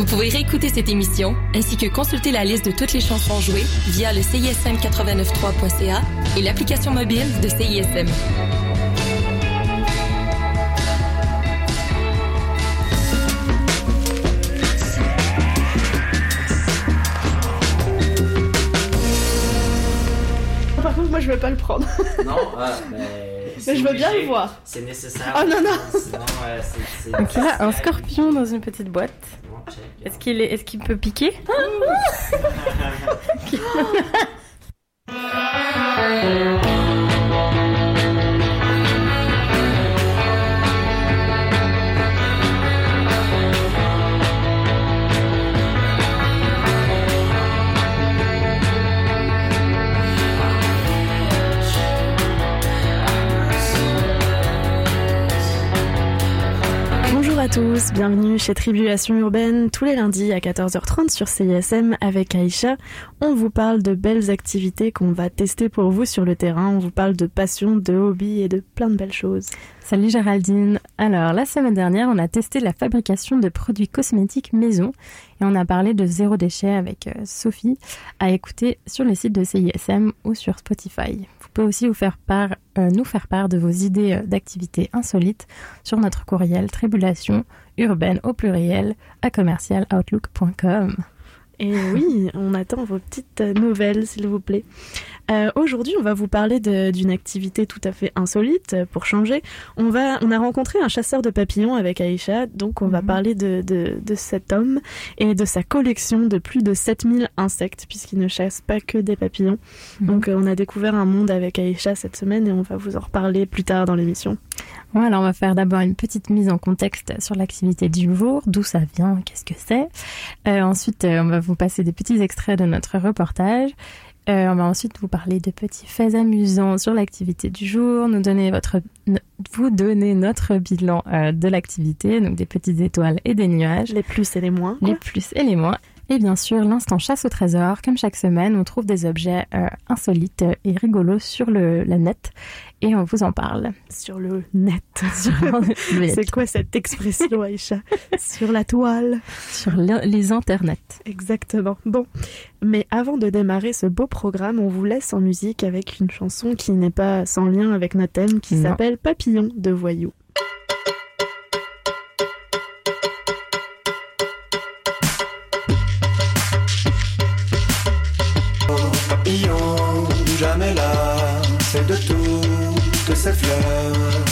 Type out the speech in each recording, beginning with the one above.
Vous pouvez réécouter cette émission ainsi que consulter la liste de toutes les chansons jouées via le CISM893.ca et l'application mobile de CISM. Par contre, moi je vais pas le prendre. Non, ah, mais. Mais je veux bien le voir. C'est nécessaire. Oh, non, non. Sinon, euh, c'est- c'est. Donc il a un scorpion dans une petite boîte. Bon, check. Est-ce qu'il est, est-ce qu'il peut piquer Bonjour à tous, bienvenue chez Tribulation Urbaine, tous les lundis à 14h30 sur CISM avec Aïcha. On vous parle de belles activités qu'on va tester pour vous sur le terrain, on vous parle de passion, de hobby et de plein de belles choses. Salut Géraldine. Alors la semaine dernière, on a testé la fabrication de produits cosmétiques maison et on a parlé de zéro déchet avec euh, Sophie à écouter sur le site de CISM ou sur Spotify. Aussi vous faire part, euh, nous faire part de vos idées euh, d'activités insolites sur notre courriel tribulation urbaine au pluriel à commercialoutlook.com. Et oui, on attend vos petites nouvelles, s'il vous plaît. Euh, Aujourd'hui, on va vous parler d'une activité tout à fait insolite. euh, Pour changer, on va, on a rencontré un chasseur de papillons avec Aïcha, donc on va Mhm. parler de, de, de cet homme et de sa collection de plus de 7000 insectes, puisqu'il ne chasse pas que des papillons. Mhm. Donc euh, on a découvert un monde avec Aïcha cette semaine et on va vous en reparler plus tard dans l'émission. Alors on va faire d'abord une petite mise en contexte sur l'activité du jour, d'où ça vient, qu'est-ce que c'est? Euh, ensuite, on va vous passer des petits extraits de notre reportage. Euh, on va ensuite vous parler de petits faits amusants sur l'activité du jour, nous donner votre, vous donner notre bilan euh, de l'activité, donc des petites étoiles et des nuages, Les plus et les moins. les plus et les moins. Et bien sûr, l'instant chasse au trésor. Comme chaque semaine, on trouve des objets euh, insolites et rigolos sur le, la net et on vous en parle. Sur le net. Sur le net. C'est quoi cette expression, Aïcha? Sur la toile. sur le- les internets. Exactement. Bon, mais avant de démarrer ce beau programme, on vous laisse en musique avec une chanson qui n'est pas sans lien avec notre thème, qui s'appelle Papillon de Voyou. papillon, jamais ces fleurs.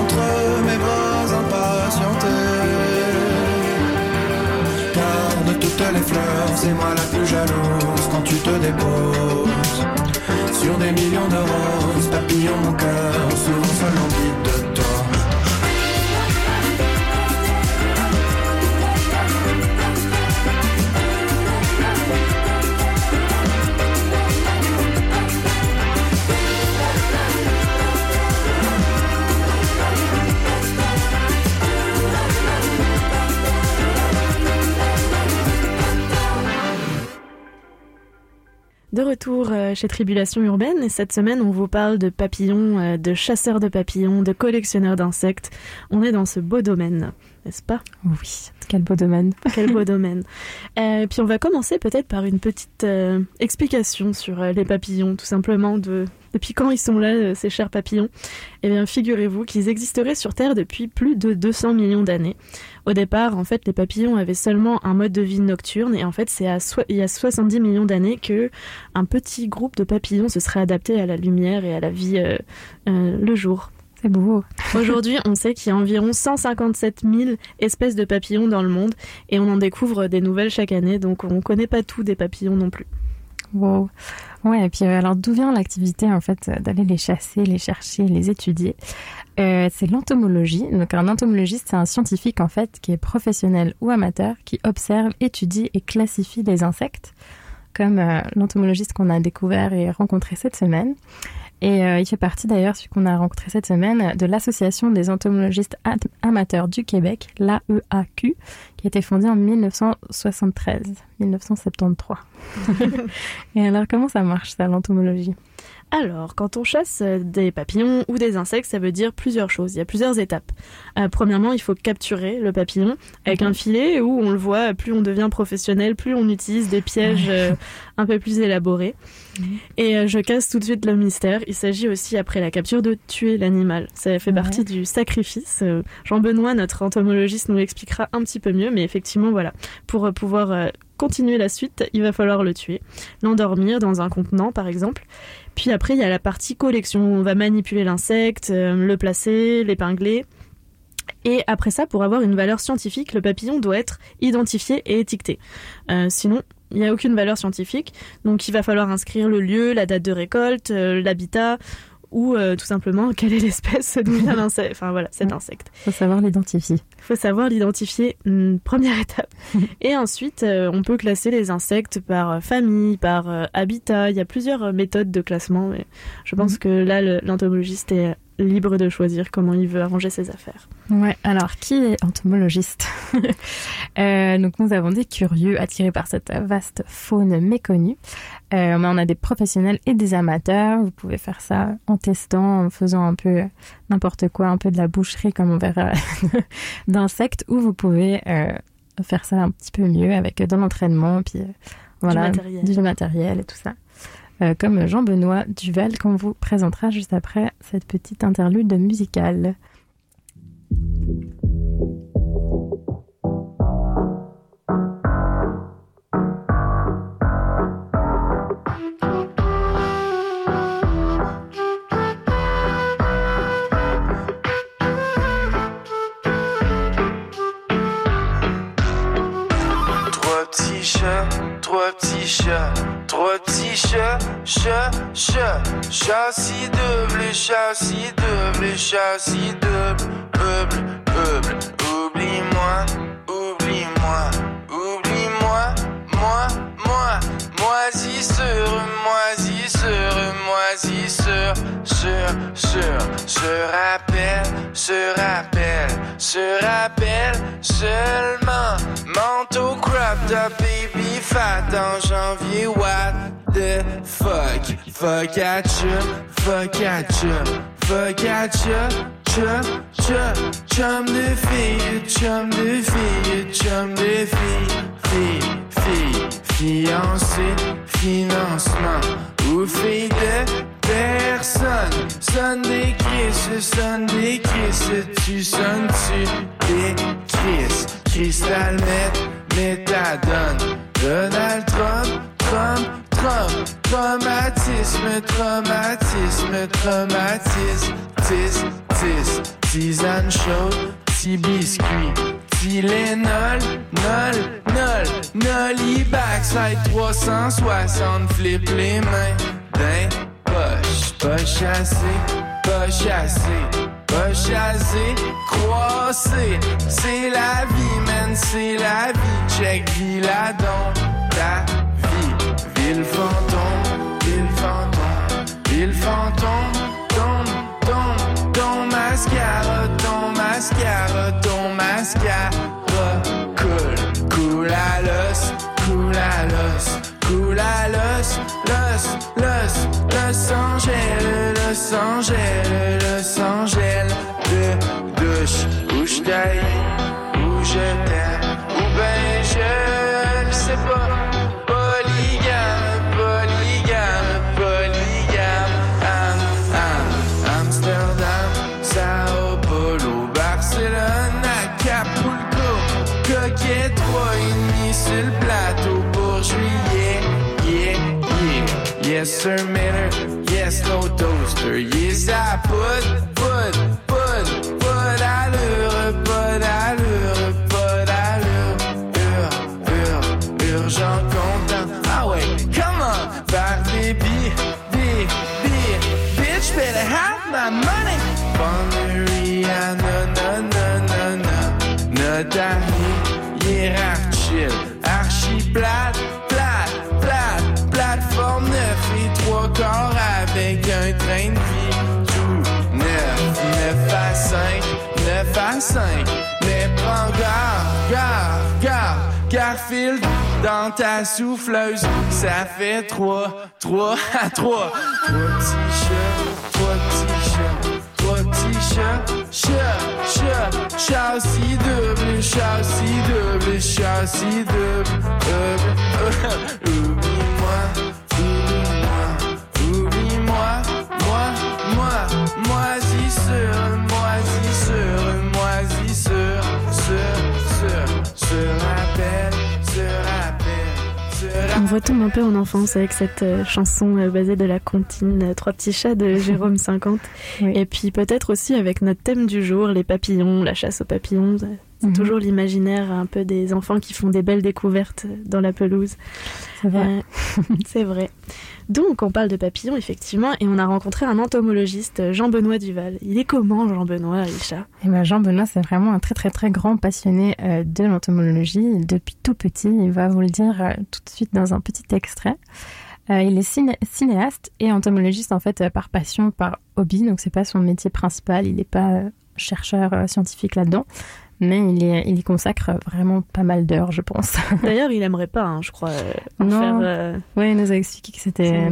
Entre mes bras impatientés. Car de toutes les fleurs, c'est moi la plus jalouse quand tu te déposes sur des millions de roses, papillon mon cœur, souvent seul envie de toi. De retour euh, chez Tribulation Urbaine et cette semaine on vous parle de papillons, euh, de chasseurs de papillons, de collectionneurs d'insectes. On est dans ce beau domaine, n'est-ce pas? Oui, quel beau domaine. Quel beau domaine. Euh, puis on va commencer peut-être par une petite euh, explication sur euh, les papillons, tout simplement de depuis quand ils sont là, ces chers papillons? Eh bien, figurez-vous qu'ils existeraient sur Terre depuis plus de 200 millions d'années. Au départ, en fait, les papillons avaient seulement un mode de vie nocturne et en fait, c'est so- il y a 70 millions d'années que un petit groupe de papillons se serait adapté à la lumière et à la vie euh, euh, le jour. C'est beau. Aujourd'hui, on sait qu'il y a environ 157 000 espèces de papillons dans le monde et on en découvre des nouvelles chaque année, donc on connaît pas tout des papillons non plus. Wow. Ouais, et puis euh, alors d'où vient l'activité en fait d'aller les chasser, les chercher, les étudier? Euh, C'est l'entomologie. Donc un entomologiste, c'est un scientifique en fait qui est professionnel ou amateur, qui observe, étudie et classifie les insectes, comme euh, l'entomologiste qu'on a découvert et rencontré cette semaine. Et euh, il fait partie d'ailleurs, celui qu'on a rencontré cette semaine, de l'Association des entomologistes Am- amateurs du Québec, l'AEAQ, qui a été fondée en 1973, 1973. Et alors, comment ça marche, ça, l'entomologie? Alors, quand on chasse euh, des papillons ou des insectes, ça veut dire plusieurs choses. Il y a plusieurs étapes. Euh, premièrement, il faut capturer le papillon avec Mhm. un filet où on le voit, plus on devient professionnel, plus on utilise des pièges euh, un peu plus élaborés. Mhm. Et euh, je casse tout de suite le mystère. Il s'agit aussi, après la capture, de tuer l'animal. Ça fait Ouais. partie du sacrifice. Jean-Benoît, notre entomologiste, nous l'expliquera un petit peu mieux, mais effectivement, voilà. Pour pouvoir continuer la suite, il va falloir le tuer. L'endormir dans un contenant, par exemple. Puis après, il y a la partie collection. On va manipuler l'insecte, euh, le placer, l'épingler. Et après ça, pour avoir une valeur scientifique, le papillon doit être identifié et étiqueté. Euh, sinon, il n'y a aucune valeur scientifique. Donc il va falloir inscrire le lieu, la date de récolte, euh, l'habitat ou euh, tout simplement quelle est l'espèce d'où vient l'insecte. Enfin voilà, cet Ouais. insecte. Faut savoir l'identifier. Il faut savoir l'identifier, hum, première étape. Et ensuite, euh, on peut classer les insectes par euh, famille, par euh, habitat. Il y a plusieurs méthodes de classement, mais je pense Mhm. que là, le- l'entomologiste est libre de choisir comment il veut arranger ses affaires. Ouais, alors qui est entomologiste? Euh, Donc nous avons des curieux attirés par cette vaste faune méconnue. Euh, mais on a des professionnels et des amateurs. Vous pouvez faire ça en testant, en faisant un peu n'importe quoi, un peu de la boucherie comme on verra d'insectes, ou vous pouvez euh, faire ça un petit peu mieux avec de l'entraînement, puis euh, voilà, matériel. du matériel et tout ça. Comme Jean-Benoît Duvel qu'on vous présentera juste après cette petite interlude musicale. Trois petits chats, trois petits chats, chat, chat, châssis double, châssis double, châssis double, double, double. Oublie-moi, oublie-moi, oublie-moi, moi, moi, moisissure, moisissure, moisissure, sur, sur, se rappelle, se rappelle, se rappelle seulement. Manteau crop top baby fat en janvier, what the fuck? Fuck at you, fuck at you, fuck at you, chum, chum, chum de fille, chum de fille, chum de fille, fille, fille, fiancé, financement ou fille de personne. Sonne des Chris, sonne des Chris, tu sonnes-tu des Chris, cristal met, méthadone, Donald Trump, Trump, Trump, traumatisme, traumatisme, traumatisme, tis, tis, tisane chaude, petit biscuit, Tylenol, nol, nol, noli backside 360, flip les mains d'un poche, pas chassé, pas chassé, pas chassé, croissé, c'est la vie, man, c'est la vie, check, la don, ta vie, ville fantôme, ville fantôme, ville fantôme, ton, ton, ton mascara, ton mascara, ton mascara, cool, cool à l'os, cool à l'os, cool à l'os, l'os, l'os, Los Angeles, Los Angeles, Los Angeles, de douche, où je où je t'aime, ou ben je yeah, sir Miller, yes no toaster, yes I put, put, put, put allure, pas d'allure, pas d'allure, ur, ur, urgent content, ah ouais, come on, faire des billes, billes, billes, bitch better have my money, Bonneria, no, no, no, no, no, notre ami, hiérarchile, archi plate, plate, train de vie, tout neuf, neuf à cinq, neuf à cinq, mais prends garde, garde, garde, Garfield dans ta souffleuse, ça fait trois, trois à trois, trois petits chats, trois petits chats, trois petits chats, chat, chat, châssis double, châssis double, châssis double, double, oublie-moi, moi, se rappelle, se rappelle, se rappelle. On retombe un peu en enfance avec cette euh, chanson euh, basée de la comptine euh, Trois petits chats de Jérôme 50. Oui. Et puis peut-être aussi avec notre thème du jour, les papillons, la chasse aux papillons. C'est Mhm. toujours l'imaginaire un peu des enfants qui font des belles découvertes dans la pelouse. C'est vrai. Euh, c'est vrai. Donc on parle de papillons effectivement et on a rencontré un entomologiste, Jean-Benoît Duval. Il est comment Jean-Benoît, Aïcha? Et ben Jean Benoît, c'est vraiment un très très très grand passionné euh, de l'entomologie. Depuis tout petit, il va vous le dire euh, tout de suite dans un petit extrait. Euh, il est ciné- cinéaste et entomologiste en fait euh, par passion, par hobby. Donc c'est pas son métier principal. Il n'est pas euh, chercheur euh, scientifique là-dedans, mais il, y consacre vraiment pas mal d'heures, je pense. D'ailleurs, il aimerait pas, hein, je crois, euh, en Non. euh, ouais, il nous a expliqué que c'était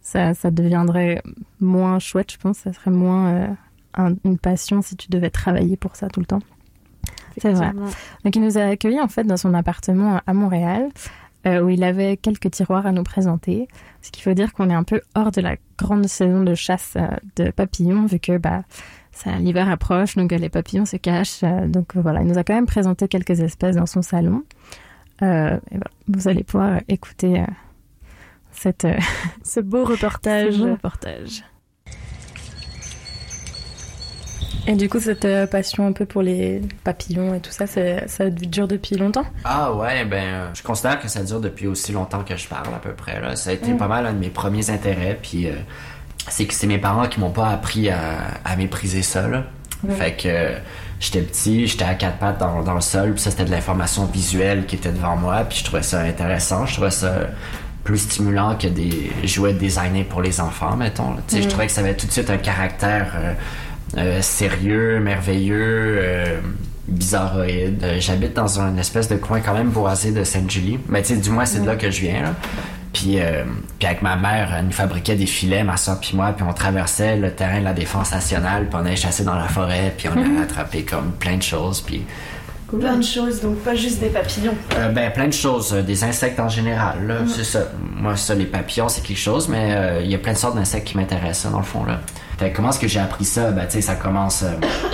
ça, ça deviendrait moins chouette, je pense. Ça serait moins euh, un- une passion si tu devais travailler pour ça tout le temps. C'est vrai. Donc il nous a accueillis en fait dans son appartement à Montréal euh, où il avait quelques tiroirs à nous présenter. Ce qu'il faut dire qu'on est un peu hors de la grande saison de chasse de papillons vu que bah ça l'hiver approche donc euh, les papillons se cachent. euh, donc euh, voilà, il nous a quand même présenté quelques espèces dans son salon. Euh, et voilà, vous allez pouvoir écouter euh, cette euh, Ce beau reportage. ce beau reportage. Et du coup, cette euh, passion un peu pour les papillons et tout ça, ça dure depuis longtemps? Ah ouais, ben, euh, je considère que ça dure depuis aussi longtemps que je parle à peu près. Là. Ça a été pas mal un de mes premiers intérêts, puis euh, c'est que c'est mes parents qui m'ont pas appris à, à mépriser ça. Ouais. Fait que j'étais petit, j'étais à quatre pattes dans, dans le sol, puis ça c'était de l'information visuelle qui était devant moi, puis je trouvais ça intéressant, je trouvais ça plus stimulant que des jouets designés pour les enfants, mettons. Tu sais, Je Mm. trouvais que ça avait tout de suite un caractère euh, euh, sérieux, merveilleux, euh, bizarroïde. J'habite dans un espèce de coin quand même boisé de Sainte-Julie. Mais tu sais, du moins, c'est de là que je viens. Là. Puis, euh, puis avec ma mère, elle nous fabriquait des filets, ma soeur puis moi, puis on traversait le terrain de la défense nationale, puis on allait chasser dans la forêt, puis on allait attraper comme plein de choses, puis Plein de choses, donc pas juste des papillons. euh, ben plein de choses, euh, des insectes en général. Là, c'est ça. Moi, ça, les papillons, c'est quelque chose, mais euh, il y a plein de sortes d'insectes qui m'intéressent, ça, dans le fond là. Fait que comment est-ce que j'ai appris ça? Ben tu sais, ça commence, euh,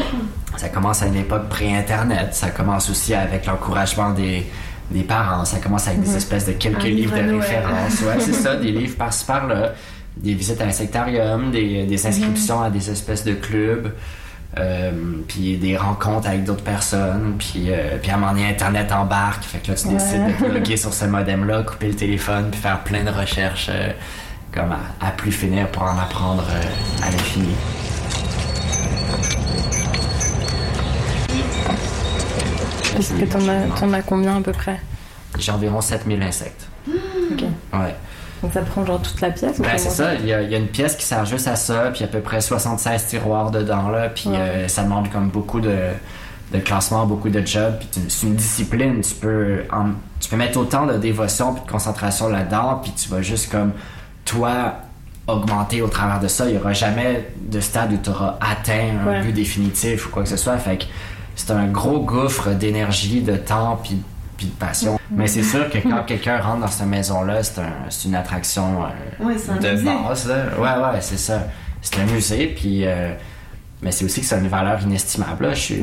ça commence à une époque pré-internet. Ça commence aussi avec l'encouragement des des parents. Ça commence avec des espèces de quelques Un livres livre de référence. Ouais, c'est ça, des livres par-ci par-là, des visites à l'insectarium, des, des inscriptions à des espèces de clubs. Euh, puis des rencontres avec d'autres personnes, puis, euh, puis à un moment donné, Internet embarque, fait que là, tu décides de te loguer sur ce modem-là, couper le téléphone, puis faire plein de recherches euh, comme à, à plus finir pour en apprendre à l'infini. Est-ce que t'en as, combien à peu près J'ai environ 7000 insectes. Ok. Ouais. Donc ça prend genre toute la pièce ou Ben, c'est ça, il y, a, il y a une pièce qui sert juste à ça, puis à peu près 76 tiroirs dedans, là, puis Ouais. euh, ça demande comme beaucoup de, de classements, beaucoup de jobs, puis c'est une discipline, tu peux, en- tu peux mettre autant de dévotion puis de concentration là-dedans, puis tu vas juste comme, toi, augmenter au travers de ça, il y aura jamais de stade où tu auras atteint un Ouais. but définitif ou quoi que ce soit, fait que c'est un gros gouffre d'énergie, de temps, puis puis de passion. Mais c'est sûr que quand quelqu'un rentre dans cette maison-là, c'est un- c'est une attraction euh, un de musée. base. Là. Ouais, ouais, c'est ça. C'est un musée, puis. euh, mais c'est aussi que c'est une valeur inestimable. Là. Je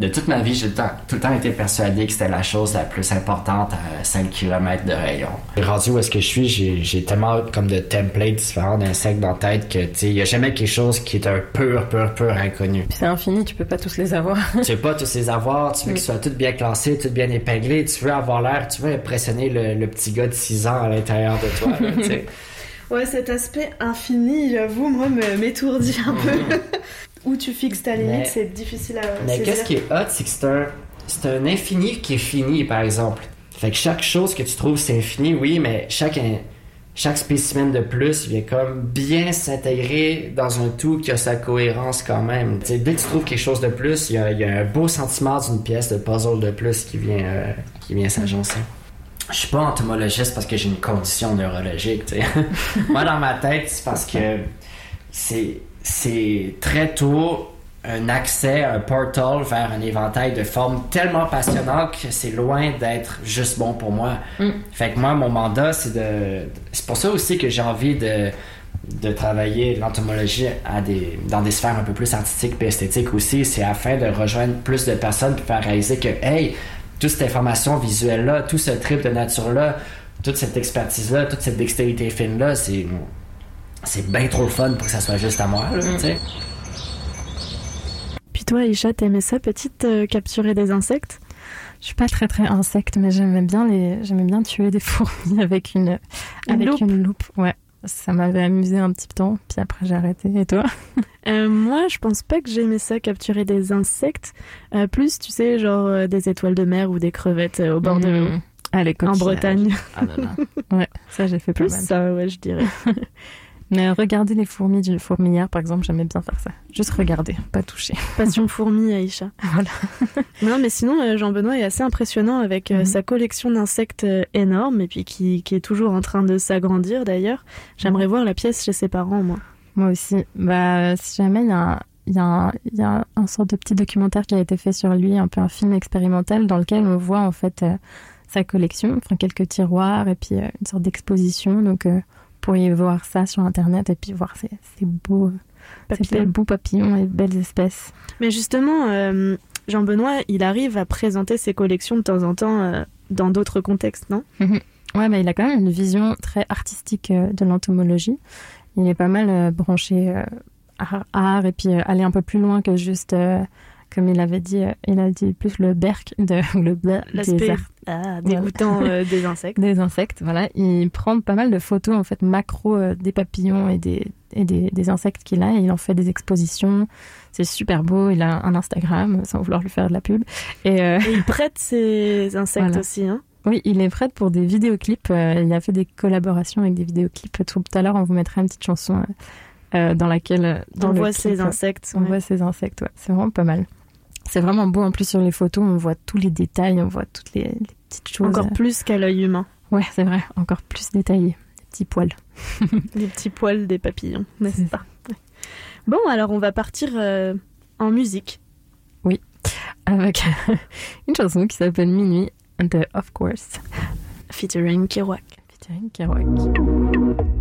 de toute ma vie, j'ai tout le temps, tout le temps été persuadé que c'était la chose la plus importante à 5 km de rayon. Rendu où est-ce que je suis, j'ai, tellement comme de templates différents d'insectes dans la tête que, tu sais, il n'y a jamais quelque chose qui est un pur, pur, pur inconnu. C'est infini, tu peux pas tous les avoir. tu veux pas tous les avoir, tu veux qu'ils soient tous bien classés, tous bien épinglés, tu veux avoir l'air, tu veux impressionner le, le petit gars de 6 ans à l'intérieur de toi. tu sais. Ouais, cet aspect infini, j'avoue, moi, m'étourdit un peu. Où tu fixes ta limite, c'est difficile à Mais qu'est-ce qui est hot, c'est que c'est un, c'est un infini qui est fini, par exemple. Fait que chaque chose que tu trouves, c'est infini, oui, mais chaque, chaque spécimen de plus vient comme bien s'intégrer dans un tout qui a sa cohérence quand même. Dès que tu trouves quelque chose de plus, il y a, il y a un beau sentiment d'une pièce de puzzle de plus qui vient, euh, qui vient s'agencer. Je suis pas entomologiste parce que j'ai une condition neurologique. Moi, dans ma tête, c'est parce que c'est, c'est très tôt un accès, un portal vers un éventail de formes tellement passionnant que c'est loin d'être juste bon pour moi. Fait que moi, mon mandat, c'est de. C'est pour ça aussi que j'ai envie de, de travailler l'entomologie à des, dans des sphères un peu plus artistiques et esthétiques aussi. C'est afin de rejoindre plus de personnes pour faire réaliser que, hey, toute cette information visuelle-là, tout ce trip de nature-là, toute cette expertise-là, toute cette dextérité fine-là, c'est. C'est bien trop le fun pour que ça soit juste à moi, là, tu sais. Puis toi, Aïcha, t'aimais ça, petite, euh, capturer des insectes? Je suis pas très très insecte, mais j'aimais bien les, j'aimais bien tuer des fourmis avec une, Une avec loupe? une loupe. Ouais, ça m'avait amusé un petit temps, puis après j'ai arrêté. Et toi? Euh, Moi, je pense pas que j'aimais ça, capturer des insectes. Euh, plus, tu sais, genre euh, des étoiles de mer ou des crevettes euh, au bord de l'eau. Mmh. Ah, les En. Bretagne. Ah non, non. Ouais, ça j'ai fait pas Plus mal. ça, ouais, je dirais. Mais regarder les fourmis d'une fourmilière, par exemple, j'aimais bien faire ça. Juste regarder, pas toucher. Passion fourmi, Aïcha. Voilà. non, mais sinon, euh, Jean-Benoît est assez impressionnant avec euh, Mhm. sa collection d'insectes euh, énorme et puis qui, qui est toujours en train de s'agrandir d'ailleurs. J'aimerais voir la pièce chez ses parents, moi. Moi aussi. Bah, si jamais il y a un, il y a un, il y a un sorte de petit documentaire qui a été fait sur lui, un peu un film expérimental dans lequel on voit en fait euh, sa collection, enfin quelques tiroirs et puis euh, une sorte d'exposition. Donc, euh, pourriez voir ça sur internet et puis voir ces, ces beaux, ces Papillon. belles beaux papillons et belles espèces. Mais justement, euh, Jean-Benoît, il arrive à présenter ses collections de temps en temps euh, dans d'autres contextes, non? Ouais, mais il a quand même une vision très artistique euh, de l'entomologie. Il est pas mal euh, branché euh, art, et puis euh, aller un peu plus loin que juste, euh, comme il avait dit, euh, il a dit plus le berk de le bla- des, ah, dégoûtant euh, des insectes. des insectes. Voilà, il prend pas mal de photos en fait macro euh, des papillons et des et des, des insectes qu'il a. Et il en fait des expositions. C'est super beau. Il a un Instagram sans vouloir lui faire de la pub. Et euh, Et il prête ses insectes Voilà. aussi, hein Oui, il est prêt pour des vidéoclips. Il a fait des collaborations avec des vidéoclips. Tout à l'heure, on vous mettra une petite chanson dans laquelle dans On voit clip, ses insectes. On ouais. voit ces insectes. Ouais. C'est vraiment pas mal. C'est vraiment beau. En plus, sur les photos, on voit tous les détails. On voit toutes les, les petites choses. Encore plus qu'à l'œil humain. Ouais, c'est vrai. Encore plus détaillé. Des petits poils. Les petits poils des papillons, n'est-ce pas? Ouais. Bon, alors on va partir euh, en musique. Avec une chanson qui s'appelle Minuit de Of Course, Featuring Kerouac. featuring Kerouac.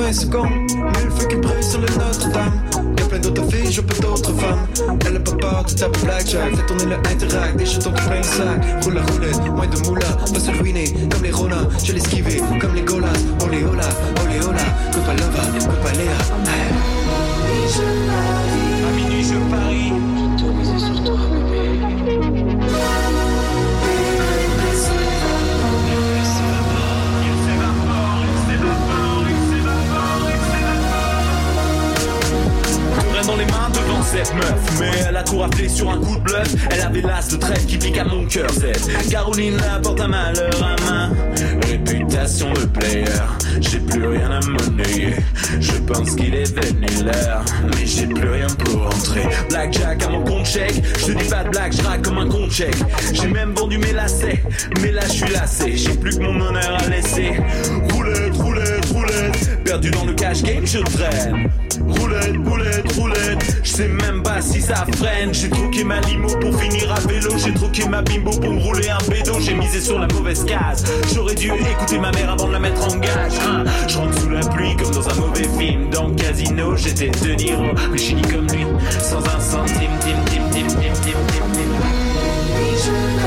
20 secondes. Mille feux qui brillent sur le Notre-Dame. Y'a plein d'autres filles, je peux d'autres femmes. Elle a pas peur de ta blackjack. Fais tourner le interact, des jetons de plein sac. Roule la roulette, moins de J'ai même vendu mes lacets Mais là je suis lassé. J'ai plus que mon honneur à laisser. Roulette, roulette, roulette. Perdu dans le cash game, je traîne. Roulette, roulette, roulette. Je sais même pas si ça freine. J'ai troqué ma limo pour finir à vélo. J'ai troqué ma bimbo pour me rouler un bédo J'ai misé sur la mauvaise case. J'aurais dû écouter ma mère avant de la mettre en gage hein. Je rentre sous la pluie comme dans un mauvais film. Dans le casino j'étais De Niro. Mais je suis comme lui Sans un centime, tim, tim, tim, tim, tim, tim, tim. Et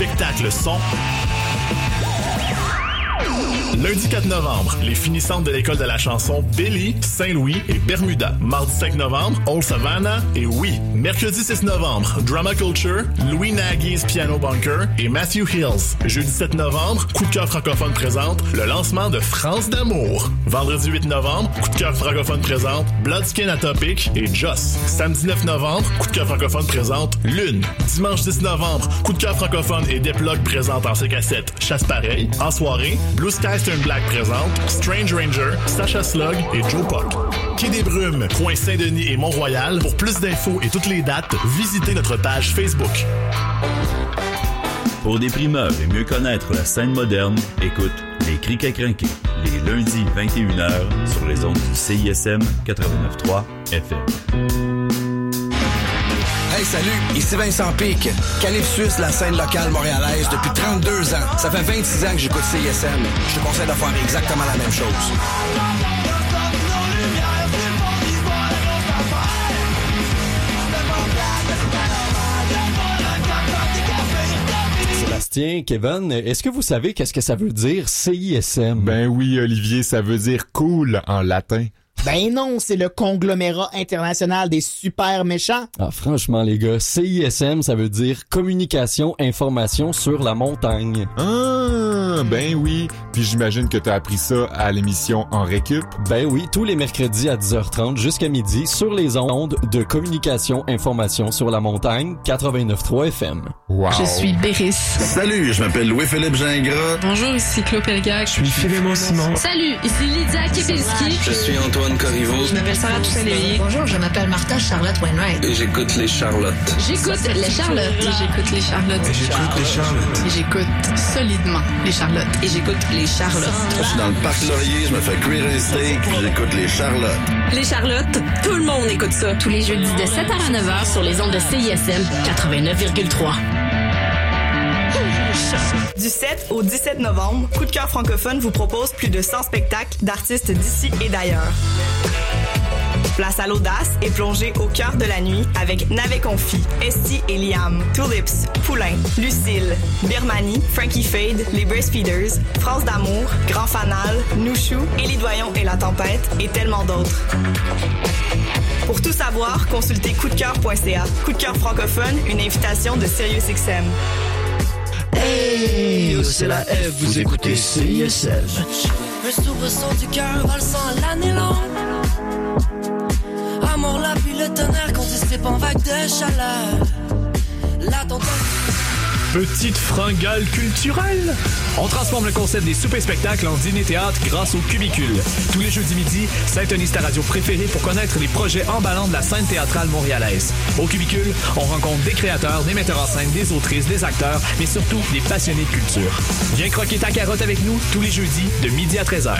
spectacles sont... Lundi 4 novembre, les finissantes de l'école de la chanson Billy, Saint-Louis et Bermuda. Mardi 5 novembre, Old Savannah et oui. Mercredi 6 novembre, Drama Culture, Louis Nagy's Piano Bunker et Matthew Hills. Jeudi 7 novembre, Coup de cœur francophone présente le lancement de France d'amour. Vendredi 8 novembre, Coup de cœur francophone présente Bloodskin Atopic et Joss. Samedi 9 novembre, Coup de cœur francophone présente Lune. Dimanche 10 novembre, Coup de cœur francophone et Deplogue présente en ses cassettes Chasse pareil. En soirée, Blue Sky Stern Black présente Strange Ranger, Sacha Slug et Joe Puck. Quai des Brumes, coin Saint-Denis et Mont-Royal. Pour plus d'infos et toutes les dates, visitez notre page Facebook. Pour des primeurs et mieux connaître la scène moderne, écoute Les Criquets Crinqués, les lundis 21h sur les ondes du CISM 89.3 FM. Hey, salut, ici Vincent Pic. Calypsus, la scène locale montréalaise depuis 32 ans. Ça fait 26 ans que j'écoute CISM. Je te conseille de faire exactement la même chose. Sébastien, Kevin, est-ce que vous savez qu'est-ce que ça veut dire CISM? Ben oui, Olivier, ça veut dire cool en latin. Ben non, c'est le conglomérat international des super méchants. Ah, franchement, les gars, CISM, ça veut dire communication, information sur la montagne. Ah, ben oui. Puis j'imagine que t'as appris ça à l'émission En Récup. Ben oui, tous les mercredis à 10h30 jusqu'à midi sur les ondes de communication, information sur la montagne 89.3 FM. Wow. Je suis Béris. Salut, je m'appelle Louis-Philippe Gingras. Bonjour, ici Claude Pelgag. Je suis Philémon Simon. Salut, ici Lydia Kepinski. Je suis Antoine Corriveau. Je m'appelle Sarah Toussaint-Lévy. Bonjour, je m'appelle Martha Charlotte Wainwright. Et j'écoute les Charlottes. J'écoute les Charlottes. J'écoute les Charlottes. Et j'écoute les Charlottes. Et j'écoute solidement les Charlottes. Et j'écoute les Charlottes. Je suis dans le parc Laurier, je me fais cuire un steak, puis j'écoute les Charlottes. Les Charlottes, tout le monde écoute ça. Tous les jeudis de 7h à 9h sur les ondes de CISM 89,3. Du 7 au 17 novembre, Coup de cœur francophone vous propose plus de 100 spectacles d'artistes d'ici et d'ailleurs. Place à l'audace et plongée au cœur de la nuit avec Navet Confi, Esti et Liam, Tulips, Poulain, Lucille, Birmanie, Frankie Fade, Les Breastfeeders, France d'amour, Grand Fanal, Nouchou, Élie Doyon et La Tempête et tellement d'autres. Pour tout savoir, consultez coupdecoeur.ca. Coup de cœur francophone, une invitation de SiriusXM. Hey, c'est la F, vous écoutez CISM. Un soubresaut du cœur valsant l'année longue. Amour, la pluie, le tonnerre qu'on dissipe en vague de chaleur. La tempête. Petite fringale culturelle. On transforme le concept des soupers-spectacles en dîner-théâtre grâce au Cubicule. Tous les jeudis midi, syntonise ta radio préférée pour connaître les projets emballants de la scène théâtrale montréalaise. Au Cubicule, on rencontre des créateurs, des metteurs en scène, des autrices, des acteurs, mais surtout des passionnés de culture. Viens croquer ta carotte avec nous tous les jeudis de midi à 13h.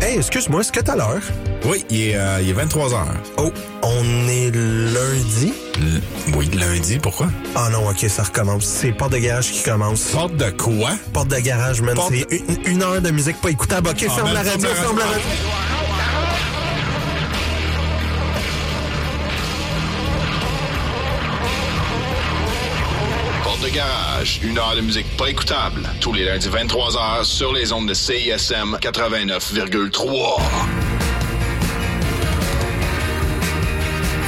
Hey, excuse-moi, est-ce que t'as l'heure? Oui, il est, euh, il est 23h. Oh, on est lundi? Oui, lundi, pourquoi? Ah non, ok, ça recommence. C'est porte de garage qui commence. Porte de quoi? Porte de garage, man. C'est une, une heure de musique pas écoutable. Ok, Ah, ferme la radio, ferme la radio. Porte de garage, une heure de musique pas écoutable. Tous les lundis 23h sur les ondes de CISM 89,3.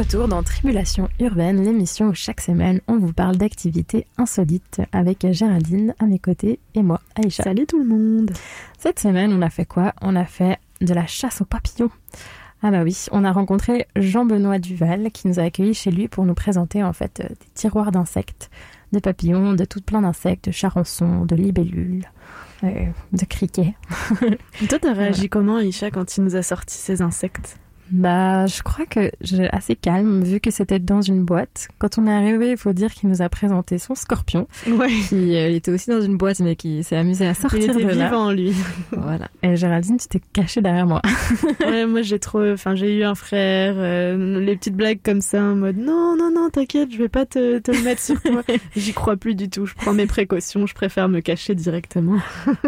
Retour dans Tribulation urbaine, l'émission où chaque semaine on vous parle d'activités insolites avec Géraldine à mes côtés et moi, Aïcha. Salut tout le monde Cette semaine, on a fait quoi? On a fait de la chasse aux papillons. Ah bah oui, on a rencontré Jean-Benoît Duval qui nous a accueillis chez lui pour nous présenter en fait euh, des tiroirs d'insectes, de papillons, de tout plein d'insectes, de charançons, de libellules, euh, de criquets. Toi, t'as réagi comment, Aïcha, quand il nous a sorti ces insectes? Bah, je crois que j'ai assez calme vu que c'était dans une boîte. Quand on est arrivé, il faut dire qu'il nous a présenté son scorpion. Ouais. Qui euh, était aussi dans une boîte, mais qui s'est amusé à sortir Il était de là. vivant, lui. Voilà. Et Géraldine, tu t'es cachée derrière moi. ouais, moi j'ai trop, enfin j'ai eu un frère, euh, les petites blagues comme ça en mode non non non t'inquiète, je vais pas te, te le mettre sur toi. J'y crois plus du tout. Je prends mes précautions. Je préfère me cacher directement.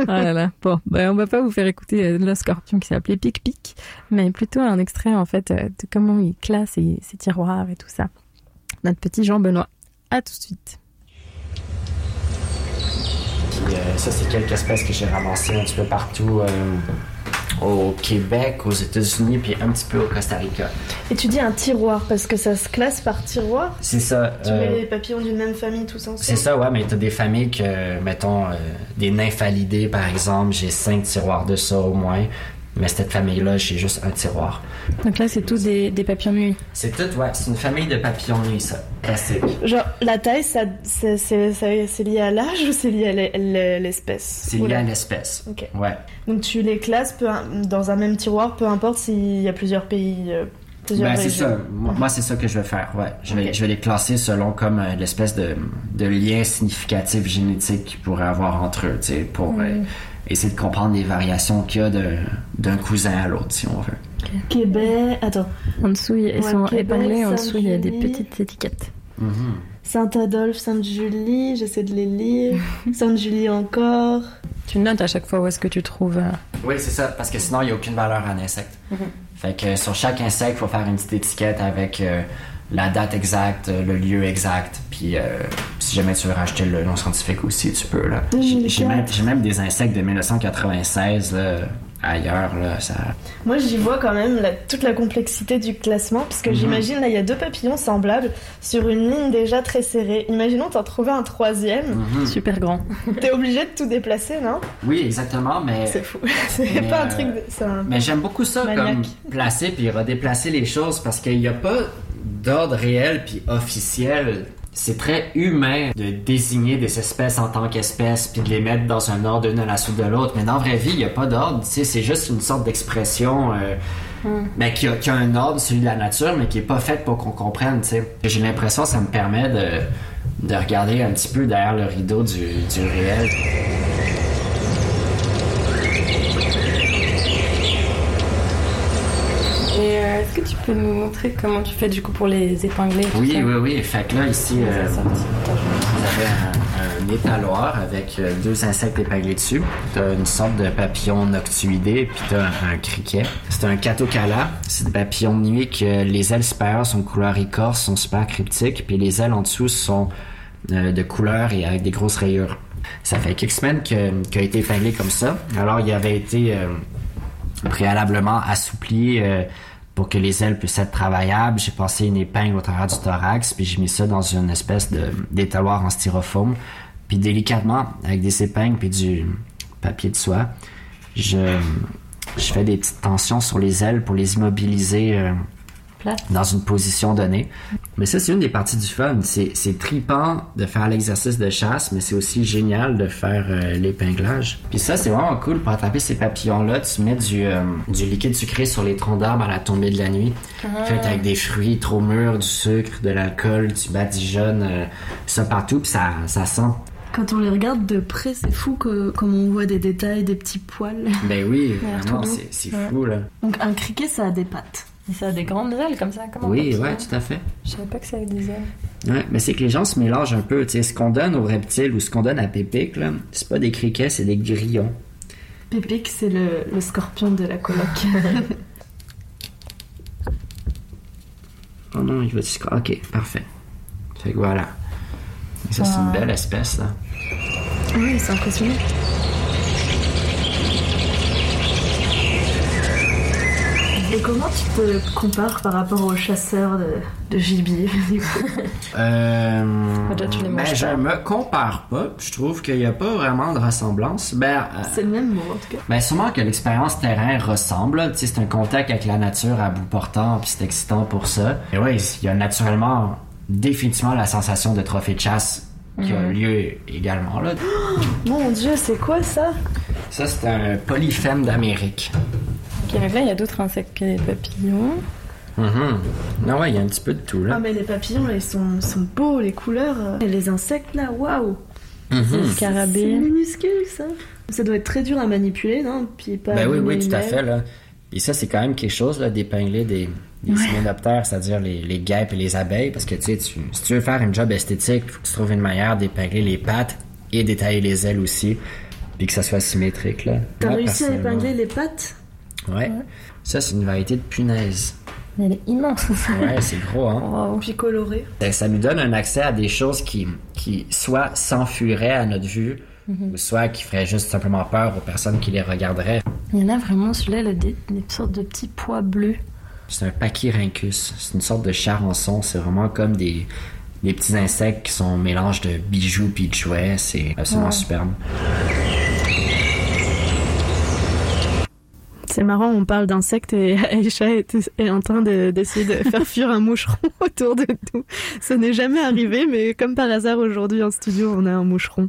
Ah là là. Bon, bah, on va pas vous faire écouter euh, le scorpion qui s'appelait Pic Pic, mais plutôt un extrait en fait euh, de comment il classe ses, ses tiroirs et tout ça. Notre petit Jean Benoît. À tout de suite. Puis euh, ça, c'est quelques espèces que j'ai ramassées un petit peu partout euh, au Québec, aux États-Unis, puis un petit peu au Costa Rica. Et tu dis un tiroir parce que ça se classe par tiroir? C'est ça. Tu euh, mets les papillons d'une même famille tous ensemble? c'est ça, ouais, mais t'as des familles que, mettons, euh, des nymphalidae, par exemple, j'ai cinq tiroirs de ça au moins. Mais cette famille-là, j'ai juste un tiroir. Donc là, c'est tous des, des papillons de nuit. C'est tout, ouais, c'est une famille de papillons de nuit, ça. Classique. Genre la taille, ça, c'est, c'est, c'est- c'est lié à l'âge ou c'est lié à l'e- l'e- l'espèce? C'est lié Oula. à l'espèce. Ok. Ouais. Donc tu les classes peu, dans un même tiroir, peu importe s'il y a plusieurs pays, euh, plusieurs Ben, c'est ça. Moi, moi, c'est ça que je vais faire. Ouais. Je vais, je vais les classer selon comme euh, l'espèce de, de lien significatif génétique qu'ils pourraient avoir entre eux, tu sais, pour euh, Mm. Essayer de comprendre les variations qu'il y a d'un cousin à l'autre, si on veut. Québec, attends. En dessous, ils Ouais, sont Québec, épinglés, en dessous, il y a des petites étiquettes. Saint-Adolphe, Sainte-Julie, j'essaie de les lire. Sainte-Julie encore. Tu notes à chaque fois où est-ce que tu trouves. euh, Oui, c'est ça, parce que sinon, il n'y a aucune valeur en insecte. Fait que euh, sur chaque insecte, il faut faire une petite étiquette avec euh, la date exacte, le lieu exact, puis euh, si jamais tu veux racheter le nom scientifique aussi, tu peux. là. J'ai j'ai même, j'ai même des insectes de 1996 là, ailleurs. Là, ça... Moi, j'y vois quand même la- toute la complexité du classement, parce que Mhm. j'imagine, là, il y a deux papillons semblables sur une ligne déjà très serrée. Imaginons t'en trouver un troisième. Mhm. Super grand. T'es obligé de tout déplacer, non? Oui, exactement, mais... C'est fou. C'est Mais, pas un euh, truc de... c'est un- Mais j'aime beaucoup ça Maniaque. comme placer puis redéplacer les choses parce qu'il n'y a pas d'ordre réel puis officiel. C'est très humain de désigner des espèces en tant qu'espèces puis de les mettre dans un ordre l'une à la suite de l'autre. Mais dans la vraie vie, il n'y a pas d'ordre. C'est juste une sorte d'expression euh, ben, qui, a, qui a un ordre, celui de la nature, mais qui est pas faite pour qu'on comprenne. J'ai l'impression que ça me permet de, de regarder un petit peu derrière le rideau du, du réel. Et euh, est-ce que tu peux nous montrer comment tu fais du coup pour les épingler Oui, oui, oui. Fait que là, ici, euh, vous avez un, un étaloir avec euh, deux insectes épinglés dessus. T'as une sorte de papillon noctuidé, puis t'as un, un criquet. C'est un catocala. C'est des papillons de nuit que les ailes supérieures sont couleur écorce, sont super cryptiques, puis les ailes en dessous sont euh, de couleur et avec des grosses rayures. Ça fait quelques semaines que- qu'il a été épinglé comme ça. Alors, il avait été... euh, préalablement assoupli euh, pour que les ailes puissent être travaillables. J'ai passé une épingle au travers du thorax, puis j'ai mis ça dans une espèce d'étaloir en styrofoam. Puis délicatement, avec des épingles puis du papier de soie, je, je fais des petites tensions sur les ailes pour les immobiliser euh, dans une position donnée. Mais ça, c'est une des parties du fun. C'est tripant de faire l'exercice de chasse, mais c'est aussi génial de faire euh, l'épinglage. Puis ça, c'est vraiment cool pour attraper ces papillons-là. Tu mets du, euh, du liquide sucré sur les troncs d'arbres à la tombée de la nuit. Ah. Fait avec des fruits trop mûrs, du sucre, de l'alcool, du badigeonne, euh, ça partout, puis ça, ça sent. Quand on les regarde de près, c'est fou que, comme on voit des détails, des petits poils. Ben oui, vraiment, c'est c'est Ouais. fou, là. Donc un criquet, ça a des pattes. Et ça a des grandes ailes comme ça comment Oui, ouais, tout à fait. Je savais pas que ça avait des ailes. Ouais, mais c'est que les gens se mélangent un peu. Tu sais, ce qu'on donne aux reptiles ou ce qu'on donne à Pépic, là, c'est pas des criquets, c'est des grillons. Pépic, c'est le, le scorpion de la coloc. Oh non, il va se Ok, parfait. Fait que voilà. Ça, c'est une Ah. belle espèce, là. oui, c'est impressionnant. Et comment tu te compares par rapport aux chasseurs de, de gibier Euh, Toi, tu les ben, je me compare pas. Je trouve qu'il n'y a pas vraiment de ressemblance. Ben, euh, C'est le même mot en tout cas. ben, sûrement que l'expérience terrain ressemble. là. Tu sais, c'est un contact avec la nature à bout portant, puis c'est excitant pour ça. Et ouais, il y a naturellement, définitivement la sensation de trophée de chasse qui a Mhm. lieu également. Là. Mon dieu, c'est quoi ça? Ça, c'est un polyphème d'Amérique. Là, il y a d'autres insectes que les papillons. Mhm. Non, ouais, il y a un petit peu de tout, là. Ah, mais les papillons, ils sont, sont beaux, les couleurs. Et les insectes, là, waouh! Mhm. C'est Scarabée. minuscule, ça. Ça doit être très dur à manipuler, non? Puis pas Ben oui, oui, tout à fait, là. Et ça, c'est quand même quelque chose, là, d'épingler des, des hyménoptères, c'est-à-dire les, les guêpes et les abeilles, parce que, tu sais, tu- si tu veux faire une job esthétique, il faut que tu trouves une manière d'épingler les pattes et d'étailler les ailes aussi, puis que ça soit symétrique, là. T'as réussi à épingler les pattes? Ouais. Ça, c'est une variété de punaise. Elle est immense. Ouais, c'est gros, hein. Puis coloré. Ça- Ça nous donne un accès à des choses qui, qui soit s'enfuiraient à notre vue, Mhm. ou soit qui feraient juste simplement peur aux personnes qui les regarderaient. Il y en a vraiment, celui-là, des, des sortes de petits pois bleus. C'est un pachyrhynchus. C'est une sorte de charançon. C'est vraiment comme des, des petits insectes qui sont un mélange de bijoux puis de jouets. C'est absolument Ouais. superbe. C'est marrant, on parle d'insectes et Aïcha est, est en train de- d'essayer de, faire fuir un moucheron autour de nous. Ça n'est jamais arrivé, mais comme par hasard aujourd'hui en studio, on a un moucheron.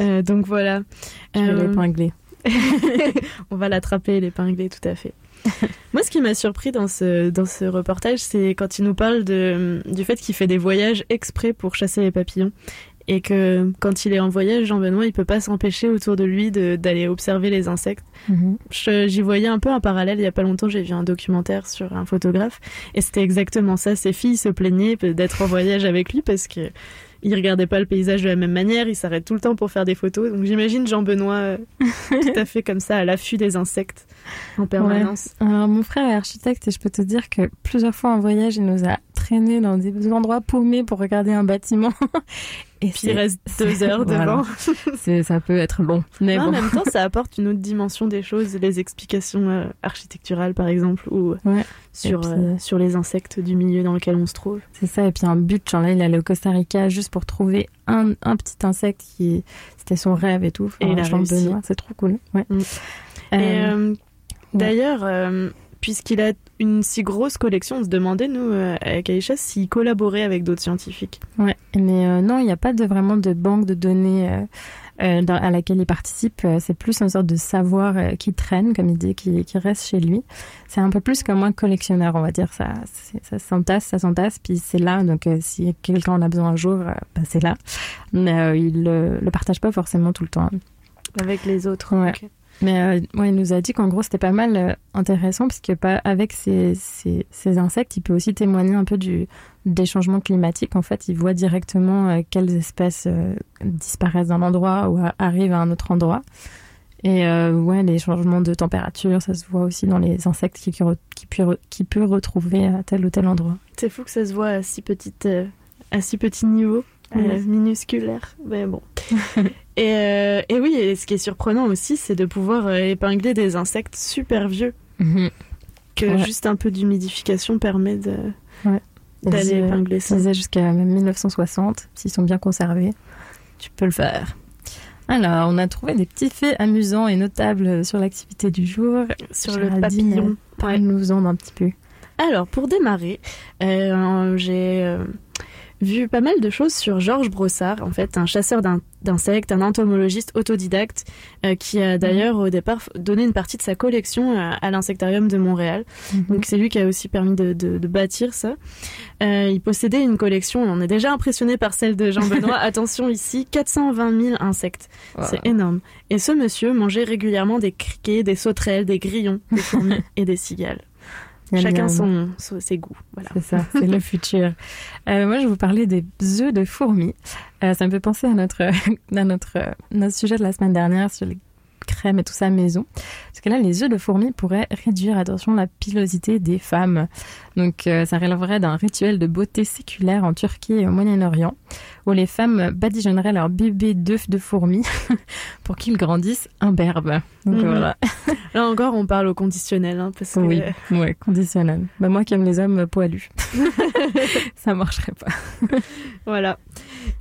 Euh, donc voilà. Je vais Euh, l'épingler. on va l'attraper et l'épingler, tout à fait. Moi, ce qui m'a surpris dans ce, dans ce reportage, c'est quand il nous parle de, du fait qu'il fait des voyages exprès pour chasser les papillons. Et que quand il est en voyage, Jean-Benoît, il peut pas s'empêcher autour de lui de- d'aller observer les insectes. Mhm. J'y voyais un peu un parallèle. Il y a pas longtemps, j'ai vu un documentaire sur un photographe. Et c'était exactement ça. Ses filles se plaignaient d'être en voyage avec lui parce que il regardait pas le paysage de la même manière. Il s'arrête tout le temps pour faire des photos. Donc j'imagine Jean-Benoît euh, tout à fait comme ça, à l'affût des insectes en permanence. Ouais. Alors, mon frère est architecte et je peux te dire que plusieurs fois en voyage, il nous a traînés dans des endroits paumés pour regarder un bâtiment. Et Puis il reste deux heures devant. Ça peut être long. Mais en bon. même temps, ça apporte une autre dimension des choses, les explications euh, architecturales par exemple, ou Ouais. sur, puis, euh, sur les insectes du milieu dans lequel on se trouve. C'est ça, et puis un but, genre là, il allait au Costa Rica juste pour trouver un, un petit insecte qui. C'était son rêve et tout. Et a Jean réussi. Benoît, c'est trop cool. Ouais. Mm. Euh, euh, d'ailleurs, euh, puisqu'il a une si grosse collection, on se demandait, nous, euh, avec Aïcha, s'il collaborait avec d'autres scientifiques. Ouais, mais euh, non, il n'y a pas de, vraiment de banque de données euh, euh, dans- à laquelle il participe. Euh, C'est plus une sorte de savoir euh, qui traîne, comme il dit, qui, qui reste chez lui. C'est un peu plus comme un collectionneur, on va dire. Ça, ça s'entasse, ça s'entasse, puis c'est là. Donc, euh, si quelqu'un en a besoin un jour, euh, bah, c'est là. Mais euh, il le, le partage pas forcément tout le temps. Avec les autres. Ouais. Mais euh, ouais, il nous a dit qu'en gros c'était pas mal euh, intéressant parce que pas avec ces, ces, ces insectes, il peut aussi témoigner un peu du des changements climatiques. En fait, il voit directement euh, quelles espèces euh, disparaissent d'un endroit ou arrivent à un autre endroit. Et ouais, les changements de température, ça se voit aussi dans les insectes qui qui, qui, qui peut retrouver à tel ou tel endroit. C'est fou que ça se voit à si, petite, à si petit niveau, minusculaire. Mais bon. et, euh, et oui, et ce qui est surprenant aussi, c'est de pouvoir euh, épingler des insectes super vieux. Que Ouais. juste un peu d'humidification permet de Ouais. d'aller épingler ça. ils jusqu'à même 1960, s'ils sont bien conservés, tu peux le faire. Alors, on a trouvé des petits faits amusants et notables sur l'activité du jour. Sur le papillon. Parle-nous-en un petit peu. Alors, pour démarrer, euh, j'ai euh, vu pas mal de choses sur Georges Brossard, en fait, un chasseur d'in- d'insectes, un entomologiste autodidacte, euh, qui a d'ailleurs au départ donné une partie de sa collection euh, à l'insectarium de Montréal. Donc c'est lui qui a aussi permis de, de- de bâtir ça. Euh, il possédait une collection, on est déjà impressionné par celle de Jean-Benoît. Attention ici, 420 000 insectes. Wow. C'est énorme. Et ce monsieur mangeait régulièrement des criquets, des sauterelles, des grillons, des fourmis et des cigales. Chacun son- ses goûts. Voilà. C'est ça, c'est le futur. Euh, moi, je vais vous parler des œufs de fourmis. Euh, ça me fait penser à notre, à notre, euh, notre sujet de la semaine dernière sur les crèmes et tout ça maison. Parce que là, les œufs de fourmis pourraient réduire, attention, la pilosité des femmes. Donc, euh, ça relèverait d'un rituel de beauté séculaire en Turquie et au Moyen-Orient, où les femmes badigeonneraient leur bébé d'œufs de fourmis pour qu'ils grandissent imberbes. Donc, Mhm. voilà. Là encore, on parle au conditionnel, hein, parce que Oui, ouais, conditionnel. Bah, moi qui aime les hommes poilus. ça marcherait pas. voilà.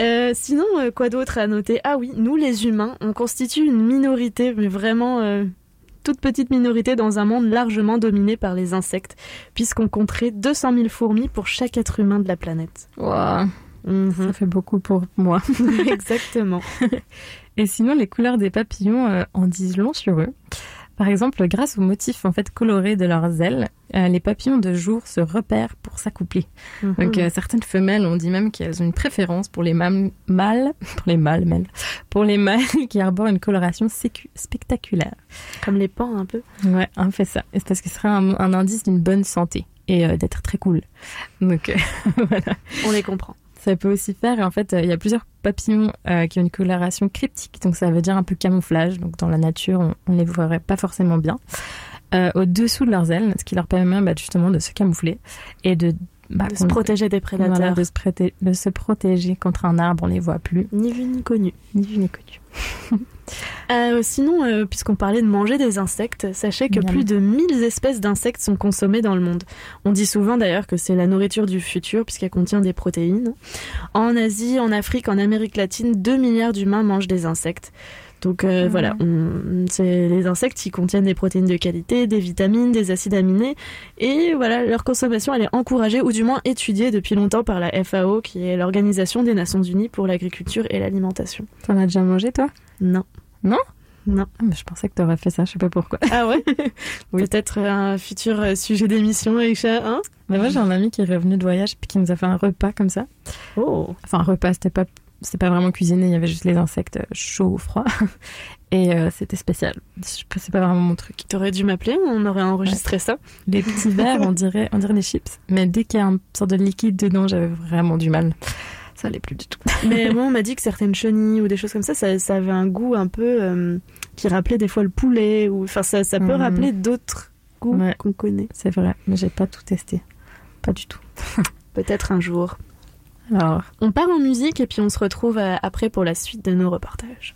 Euh, sinon, euh, quoi d'autre à noter? Ah oui, nous les humains, on constitue une minorité, mais vraiment euh, toute petite minorité dans un monde largement dominé par les insectes, puisqu'on compterait 200 000 fourmis pour chaque être humain de la planète. Wow. Ça fait beaucoup pour moi. Exactement. Et sinon, les couleurs des papillons euh, en disent long sur eux. Par exemple, grâce aux motifs en fait colorés de leurs ailes, euh, les papillons de jour se repèrent pour s'accoupler. Mhm. Donc euh, certaines femelles, on dit même qu'elles ont une préférence pour les mâles, pour les mâles, mâles, pour les mâles qui arborent une coloration spectaculaire. Comme les pans un peu. Ouais, on fait ça. C'est parce que ce serait un, un indice d'une bonne santé et euh, d'être très cool. Donc voilà. On les comprend. Ça peut aussi faire, en fait, euh, il y a plusieurs papillons euh, qui ont une coloration cryptique, donc ça veut dire un peu camouflage. Donc dans la nature, on, on les verrait pas forcément bien. Euh, au-dessous de leurs ailes, ce qui leur permet bah, justement de se camoufler et de, bah, De se protéger des prédateurs. Voilà, de, se prêter- de se protéger contre un arbre, on les voit plus. Ni vu ni connu. Ni vu ni connu. Euh, sinon, euh, puisqu'on parlait de manger des insectes, sachez que plus de 1000 espèces d'insectes sont consommées dans le monde. On dit souvent d'ailleurs que c'est la nourriture du futur puisqu'elle contient des protéines. En Asie, en Afrique, en Amérique latine, 2 milliards d'humains mangent des insectes. Donc euh, voilà, on- c'est les insectes qui contiennent des protéines de qualité, des vitamines, des acides aminés, et voilà, leur consommation elle est encouragée ou du moins étudiée depuis longtemps par la FAO, qui est l'Organisation des Nations Unies pour l'agriculture et l'alimentation. T'en as déjà mangé, toi? Non. Non Non. Ah, mais je pensais que t'aurais fait ça, je sais pas pourquoi. Ah ouais Peut-être un futur euh, sujet d'émission, Aïcha, hein Mais moi, j'ai un ami qui est revenu de voyage puis qui nous a fait un repas comme ça. Oh Enfin, un repas, c'était pas, c'était pas vraiment cuisiné, il y avait juste les insectes chauds ou froids. Et euh, c'était spécial. Je- C'est pas vraiment mon truc. T'aurais dû m'appeler, on aurait enregistré ça. Les petits verres, on dirait, on dirait des chips. Mais dès qu'il y a une sorte de liquide dedans, j'avais vraiment du mal. Ça allait plus du tout. Mais moi, on m'a dit que certaines chenilles ou des choses comme ça, ça, ça avait un goût un peu euh, qui rappelait des fois le poulet. ou Enfin, ça, ça peut Mhm. rappeler d'autres goûts Ouais. qu'on connaît. C'est vrai, mais j'ai pas tout testé. Pas du tout. Peut-être un jour. Alors, On part en musique et puis on se retrouve euh, après pour la suite de nos reportages.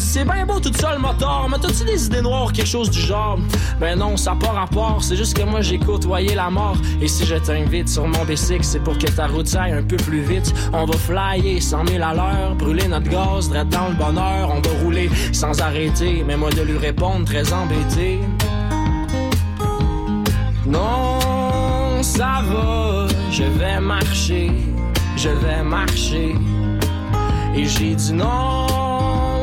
c'est bien beau tout le moteur, mais t'as-tu des idées noires, quelque chose du genre? Ben non, ça n'a pas rapport, c'est juste que moi j'ai côtoyé la mort. Et si je t'invite sur mon bicycle, c'est pour que ta route aille un peu plus vite. On va flyer 100 000 à l'heure, brûler notre gaz, direct dans le bonheur. On va rouler sans arrêter, mais moi de lui répondre très embêté. Non, ça va, je vais marcher, je vais marcher. Et j'ai dit non,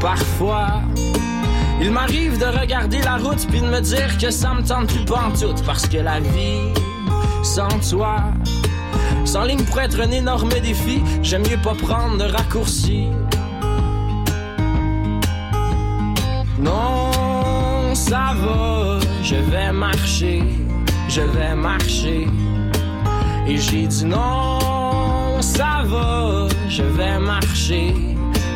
Parfois, il m'arrive de regarder la route puis de me dire que ça me tente plus pantoute parce que la vie, sans toi, sans ligne pourrait être un énorme défi. J'aime mieux pas prendre de raccourci. Non, ça va, je vais marcher, je vais marcher. Et j'ai dit non, ça va, je vais marcher,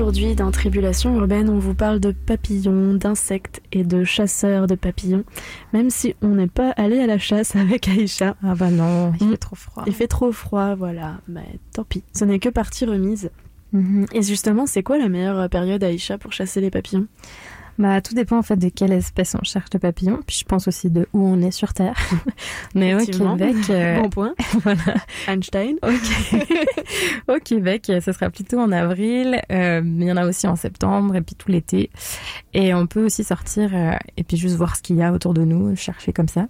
Aujourd'hui, dans Tribulation urbaine, on vous parle de papillons, d'insectes et de chasseurs de papillons. Même si on n'est pas allé à la chasse avec Aïcha. Ah bah non, il fait trop froid. Il fait trop froid, voilà. Mais tant pis. Ce n'est que partie remise. Et justement, c'est quoi la meilleure période Aïcha pour chasser les papillons? Bah, tout dépend en fait de quelle espèce on cherche de papillon, puis je pense aussi de où on est sur Terre. Mais au. Québec, euh, Bon point. voilà. Einstein. Au Québec, euh, ce sera plutôt en avril. euh, mais il y en a aussi en septembre et puis tout l'été. Et on peut aussi sortir euh, et puis juste voir ce qu'il y a autour de nous, chercher comme ça.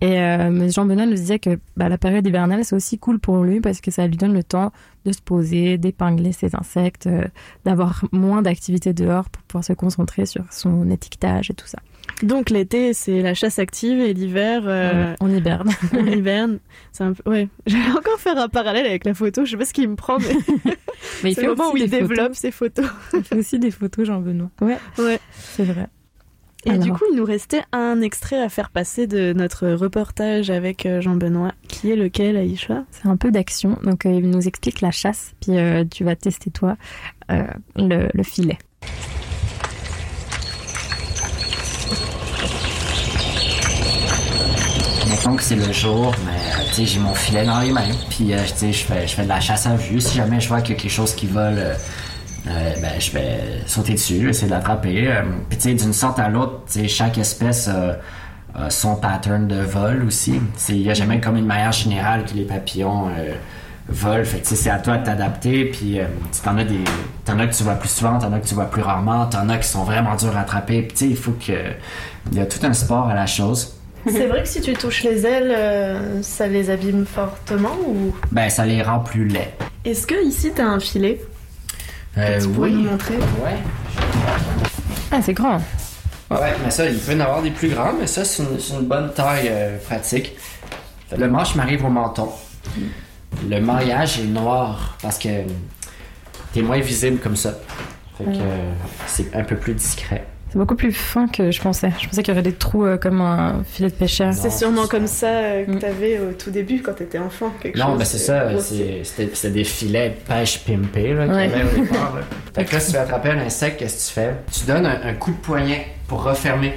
Et euh, mais Jean-Benoît nous disait que bah, la période hivernale, c'est aussi cool pour lui parce que ça lui donne le temps de se poser, d'épingler ses insectes, euh, d'avoir moins d'activités dehors pour pouvoir se concentrer sur son étiquetage et tout ça. Donc l'été, c'est la chasse active et l'hiver, euh, on hiberne. on hiberne. C'est un peu... Ouais, j'allais encore faire un parallèle avec la photo. Je sais pas ce qui me prend, mais, Mais il c'est fait le moment où il développe photos. ses photos. Il fait aussi des photos, Jean-Benoît. Ouais, Ouais. c'est vrai. Et Alors. du coup, il nous restait un extrait à faire passer de notre reportage avec euh, Jean-Benoît, qui est lequel, Aïcha? C'est un peu d'action. Donc, euh, il nous explique la chasse, puis euh, tu vas tester, toi, euh, le, le filet. Mettons que c'est le jour, mais tu sais, j'ai mon filet dans les mains. Puis euh, tu sais, je fais, je fais de la chasse à vue. Si jamais je vois qu'il y a quelque chose qui vole, euh, euh, ben, je vais sauter dessus, essayer de l'attraper. Euh, Puis tu sais, d'une sorte à l'autre, chaque espèce a, a son pattern de vol aussi. Il n'y a jamais comme une manière générale que les papillons euh, volent. Fait que tu sais, c'est à toi de t'adapter. Puis tu t'en as des, t'en as que tu vois plus souvent, t'en as que tu vois plus rarement, t'en as qui sont vraiment durs à attraper. Puis tu sais, il faut que il y a tout un sport à la chose. C'est vrai que si tu touches les ailes, ça les abîme fortement ou? Ben, ça les rend plus laids. Est-ce que ici t'as un filet? Euh, Tu pourrais oui. nous montrer? Ouais. Ah, c'est grand. Ouais, mais ça, il peut y en avoir des plus grands, mais ça, c'est une, bonne taille euh, pratique. Le manche m'arrive au menton. Le maillage est noir parce que t'es moins visible comme ça. Fait que Ouais. euh, c'est un peu plus discret. C'est beaucoup plus fin que je pensais. Je pensais qu'il y aurait des trous euh, comme un filet de pêcheur. C'est sûrement comme ça euh, que t'avais au tout début quand t'étais enfant. Quelque Non, chose mais c'est ça, c'était des filets de pêche pimpés là, qu'il y Ouais. avait au départ. Là. Fait que là, si tu veux attraper un insecte, qu'est-ce que tu fais? Tu donnes un, un coup de poignet pour refermer.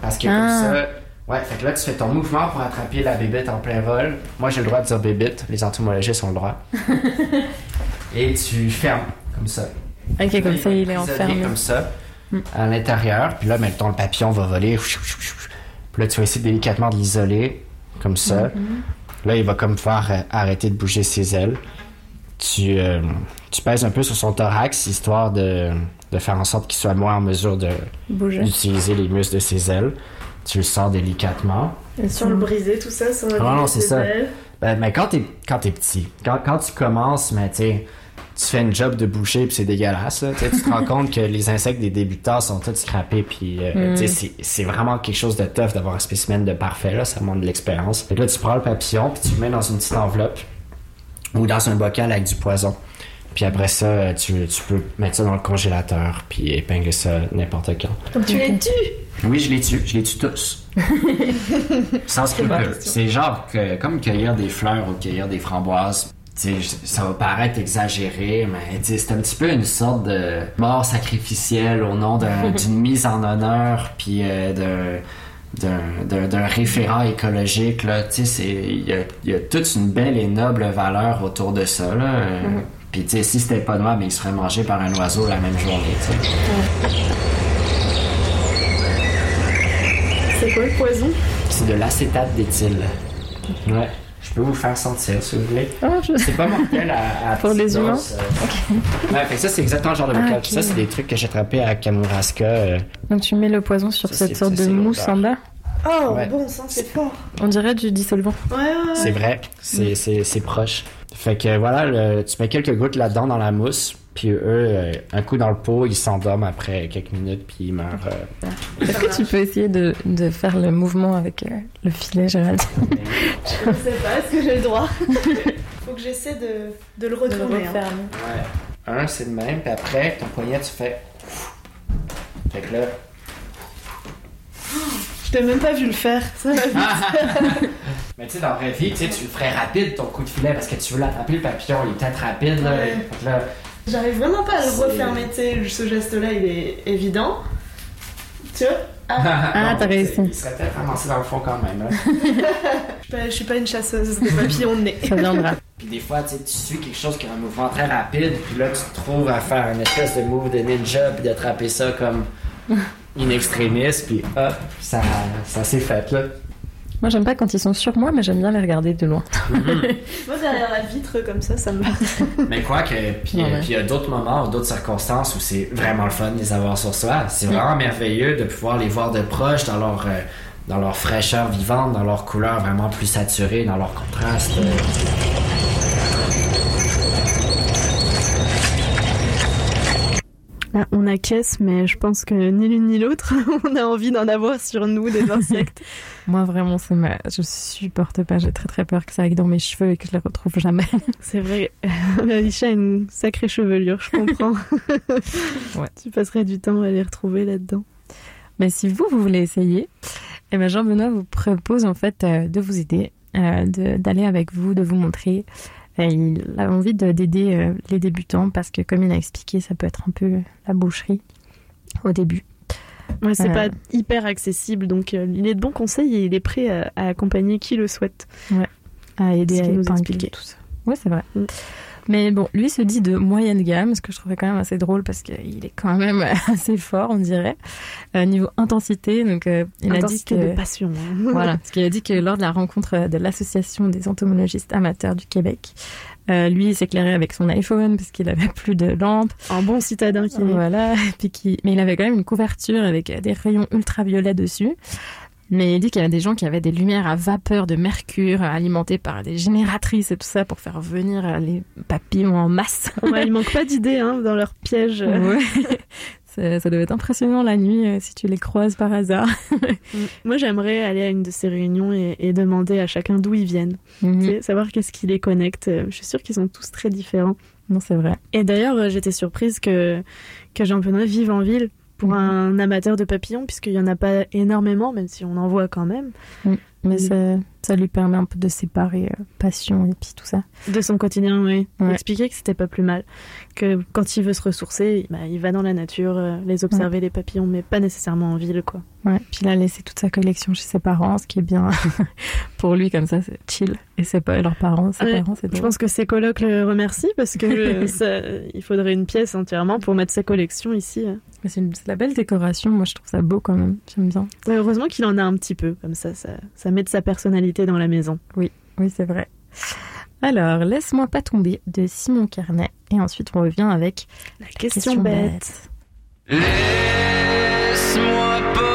Parce que Ah. comme ça. Ouais, fait que là, tu fais ton mouvement pour attraper la bébête en plein vol. Moi, j'ai le droit de dire bébête, les entomologistes ont le droit. Et tu fermes, comme ça. Ok, comme ça, il est enfermé. Comme ça, à l'intérieur. Puis là, mettons, le papillon va voler. Puis là, tu vas essayer délicatement de l'isoler, comme ça. Mhm. Là, il va comme pouvoir euh, arrêter de bouger ses ailes. Tu, euh, tu pèses un peu sur son thorax, histoire de, de faire en sorte qu'il soit moins en mesure d'utiliser les muscles de ses ailes. Tu le sors délicatement. Et sur le brisé, tout ça, sur le Ah non, c'est ça. Ben, mais quand t'es quand t'es petit, quand, quand tu commences, mais tu tu fais une job de boucher puis c'est dégueulasse. Là, Tu te rends compte que les insectes des débutants sont tous scrappés puis euh, Mm. c'est- vraiment quelque chose de tough d'avoir un spécimen de parfait là, ça montre de l'expérience. Là tu prends le papillon puis tu le mets dans une petite enveloppe ou dans un bocal avec du poison. Puis après ça, euh, tu, tu peux mettre ça dans le congélateur puis épingler ça n'importe quand. Donc tu les tues Oui, je les tue, je les tue tous. Sans scrupule. C'est genre que, comme cueillir des fleurs ou cueillir des framboises. Ça va paraître exagéré, mais c'est un petit peu une sorte de mort sacrificielle au nom d'un- d'une mise en honneur, puis euh, d'un- référent écologique. Il y a, il y a toute une belle et noble valeur autour de ça. Là. Euh, Mhm. Puis si c'était pas noir, mais il serait mangé par un oiseau la même journée. tu sais. C'est quoi le poison? C'est de l'acétate d'éthyle. Ouais. Je peux vous faire sentir si vous voulez. Ah, je- C'est pas mortel à, à Pour les humains? Ouais, fait que ça, c'est exactement le genre de Ah. Ça, c'est des trucs que j'ai attrapés à Kamouraska. euh. Donc tu mets le poison sur Ça, cette sorte ça, de mousse en bas? Oh, Ouais. bon sang, c'est fort. On dirait du dissolvant. Ouais, ouais, ouais. C'est vrai, c'est, c'est, c'est proche. Fait que voilà, le- tu mets quelques gouttes là-dedans dans la mousse, puis eux, euh, un coup dans le pot, ils s'endorment après quelques minutes, puis ils meurent. euh. Est-ce que tu peux essayer de, de faire le mouvement avec euh, le filet, Gérald? Je sais pas, est-ce que j'ai le droit? Faut que j'essaie de, de le retourner. hein. Ouais. Un, c'est le même, puis après, ton poignet, tu fais. Fait que là. Je t'ai même pas vu le faire. Ça vite. Mais tu sais, dans la vraie vie, tu sais, tu le ferais rapide ton coup de filet parce que tu veux l'attraper, le papillon, il est peut-être rapide, là. Ouais. J'arrive vraiment pas à le refermer, tu sais, ce geste-là, il est évident. Tu vois? Ah, t'as réussi. Il serait peut-être ramassé dans le fond quand même, hein. je, suis pas, je suis pas une chasseuse de papillons de nez. Ça viendra. Puis des fois, tu sais, tu suis quelque chose qui a un mouvement très rapide, puis là, tu te trouves à faire une espèce de move de ninja, puis d'attraper ça comme in extremis, puis hop, ça, ça s'est fait, là. Moi, j'aime pas quand ils sont sur moi, mais j'aime bien les regarder de loin. Moi, derrière la vitre, comme ça, ça me va. Mais quoi que, puis Ouais, euh, ouais. puis il y a d'autres moments ou d'autres circonstances où c'est vraiment le fun de les avoir sur soi. C'est vraiment merveilleux de pouvoir les voir de proche dans leur, euh, dans leur fraîcheur vivante, dans leur couleur vraiment plus saturée, dans leur contraste. euh. Ah, on acquiesce, mais je pense que ni l'une ni l'autre, on a envie d'en avoir sur nous des insectes. Moi, vraiment, c'est ma... je supporte pas. J'ai très très peur que ça aille dans mes cheveux et que je les retrouve jamais. C'est vrai, Alicia a une sacrée chevelure, je comprends. Ouais. Tu passerais du temps à les retrouver là-dedans. Mais si vous, vous voulez essayer, eh ben Jean-Benoît vous propose en fait euh, de vous aider, euh, d'aller avec vous, de vous montrer. Il a envie de- d'aider euh, les débutants parce que, comme il a expliqué, ça peut être un peu la boucherie au début. Ouais, c'est Euh, pas hyper accessible, donc euh, il est de bons conseils et il est prêt à, à accompagner qui le souhaite. Ouais, à aider à nous expliquait. tout ça. Ouais, c'est vrai. Mais bon, lui se dit de moyenne gamme, ce que je trouvais quand même assez drôle parce qu'il est quand même assez fort, on dirait. Euh, niveau intensité, donc euh, il Intensité a dit que de passion. hein. voilà, parce qu'il a dit que lors de la rencontre de l'association des entomologistes amateurs du Québec, euh, lui il s'éclairait avec son iPhone parce qu'il avait plus de lampes. Un bon citadin qui est. Voilà, puis qui... mais il avait quand même une couverture avec des rayons ultraviolets dessus. Mais il dit qu'il y avait des gens qui avaient des lumières à vapeur de mercure alimentées par des génératrices et tout ça pour faire venir euh, les papillons en masse. Ouais, il manque pas d'idées hein, dans leur piège. Ouais. ça, ça devait être impressionnant la nuit euh, si tu les croises par hasard. Mm. Moi, j'aimerais aller à une de ces réunions et, et demander à chacun d'où ils viennent. Mhm. Tu sais, savoir qu'est-ce qui les connecte. Je suis sûre qu'ils sont tous très différents. Non, c'est vrai. Et d'ailleurs, euh, j'étais surprise que, que Jean-Benoît vive en ville pour un amateur de papillons, puisqu'il n'y en a pas énormément, même si on en voit quand même. Mm. Mais ça, ça lui permet un peu de séparer euh, passion et puis tout ça. De son quotidien, oui. Ouais. expliquait que c'était pas plus mal. Que quand il veut se ressourcer, bah, il va dans la nature, euh, les observer, les papillons, mais pas nécessairement en ville, quoi. Ouais, puis il a laissé toute sa collection chez ses parents, ce qui est bien pour lui, comme ça, c'est chill. Et c'est pas leurs parents, ses Ouais, parents, c'est je pense que ses colocs le remercient parce que ça- il faudrait une pièce entièrement pour mettre sa collection ici. Mais c'est une- la belle décoration, moi je trouve ça beau quand même, j'aime bien. Ouais, heureusement qu'il en a un petit peu, comme ça, ça, ça met de sa personnalité dans la maison. Oui, oui, c'est vrai. Alors, laisse-moi pas tomber de Simon Carnet, et ensuite on revient avec la question, bête. Laisse-moi pas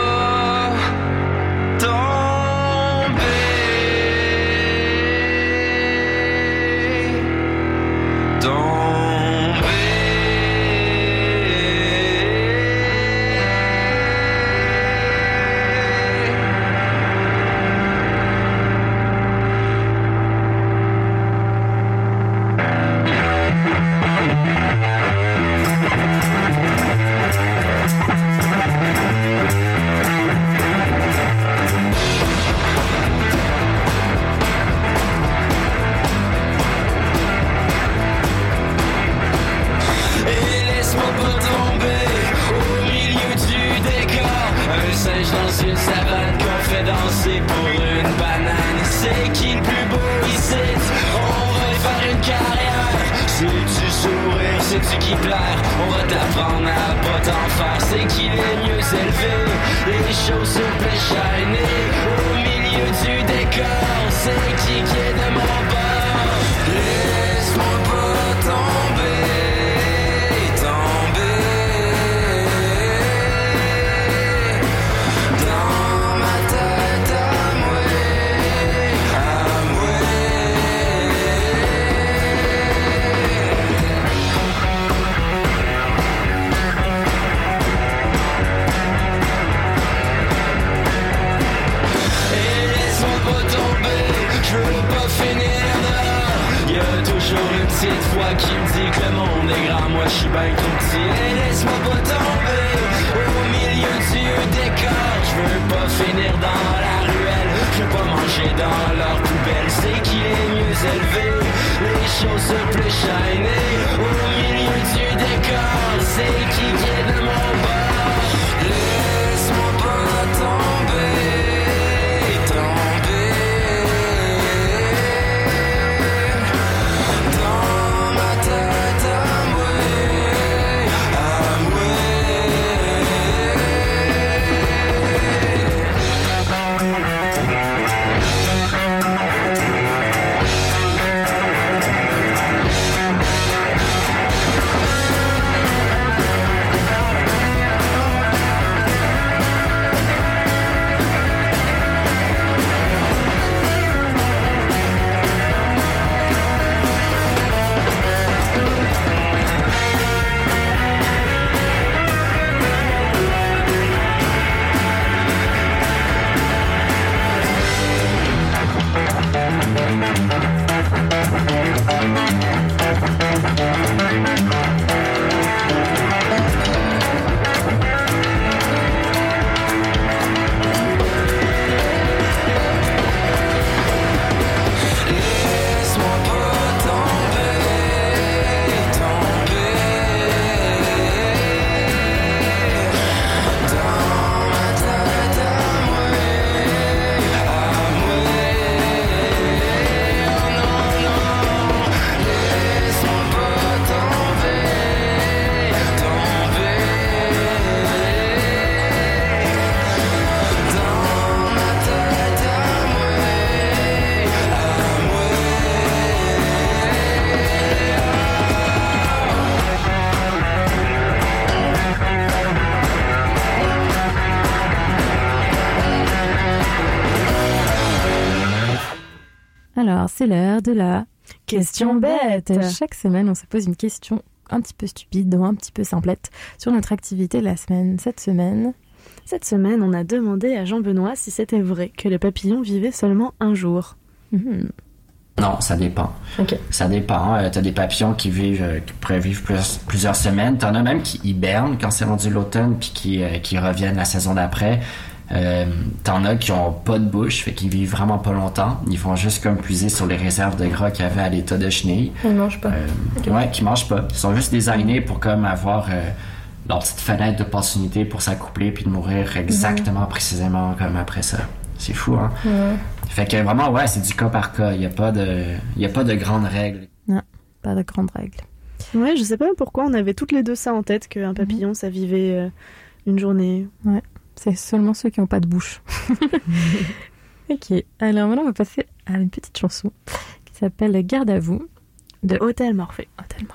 c'est l'heure de la Question bête. Chaque semaine, on se pose une question un petit peu stupide ou un petit peu simplette sur notre activité de la semaine. Cette semaine, Cette semaine, on a demandé à Jean-Benoît si c'était vrai que le papillon vivait seulement un jour. Mhm. Non, ça dépend. Ça dépend. Euh, T'as des papillons qui vivent, euh, qui pourraient vivre plus- plusieurs semaines. T'en as même qui hibernent quand c'est rendu l'automne puis qui, euh, qui reviennent la saison d'après. Euh, T'en as qui ont pas de bouche, fait qu'ils vivent vraiment pas longtemps. Ils font juste comme puiser sur les réserves de gras qu'il y avait à l'état de chenille. ils mangent pas. Euh, Ouais, qui mangent pas. Ils sont juste designés pour comme avoir euh, leur petite fenêtre d'opportunité pour s'accoupler puis de mourir exactement précisément comme après ça. C'est fou, hein? Fait que vraiment, ouais, c'est du cas par cas. Il n'y a, pas de- il y a pas de grandes règles. Non, pas de grandes règles. Ouais, je sais pas pourquoi on avait toutes les deux ça en tête, qu'un papillon, ça vivait euh, une journée. Ouais, c'est seulement ceux qui n'ont pas de bouche. ok, alors maintenant on va passer à une petite chanson qui s'appelle Garde à vous de Hôtel Morphée. Hôtel Morphée.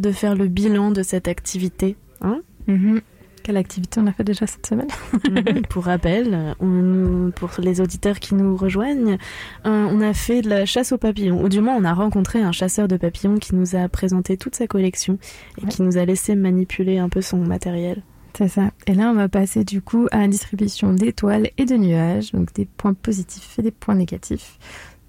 De faire le bilan de cette activité. Hein Mhm. Quelle activité on a fait déjà cette semaine? Mhm, pour rappel, on- pour les auditeurs qui nous rejoignent, euh, on a fait de la chasse aux papillons, ou du moins on a rencontré un chasseur de papillons qui nous a présenté toute sa collection et qui nous a laissé manipuler un peu son matériel. C'est ça. Et là, on va passer du coup à la distribution d'étoiles et de nuages, donc des points positifs et des points négatifs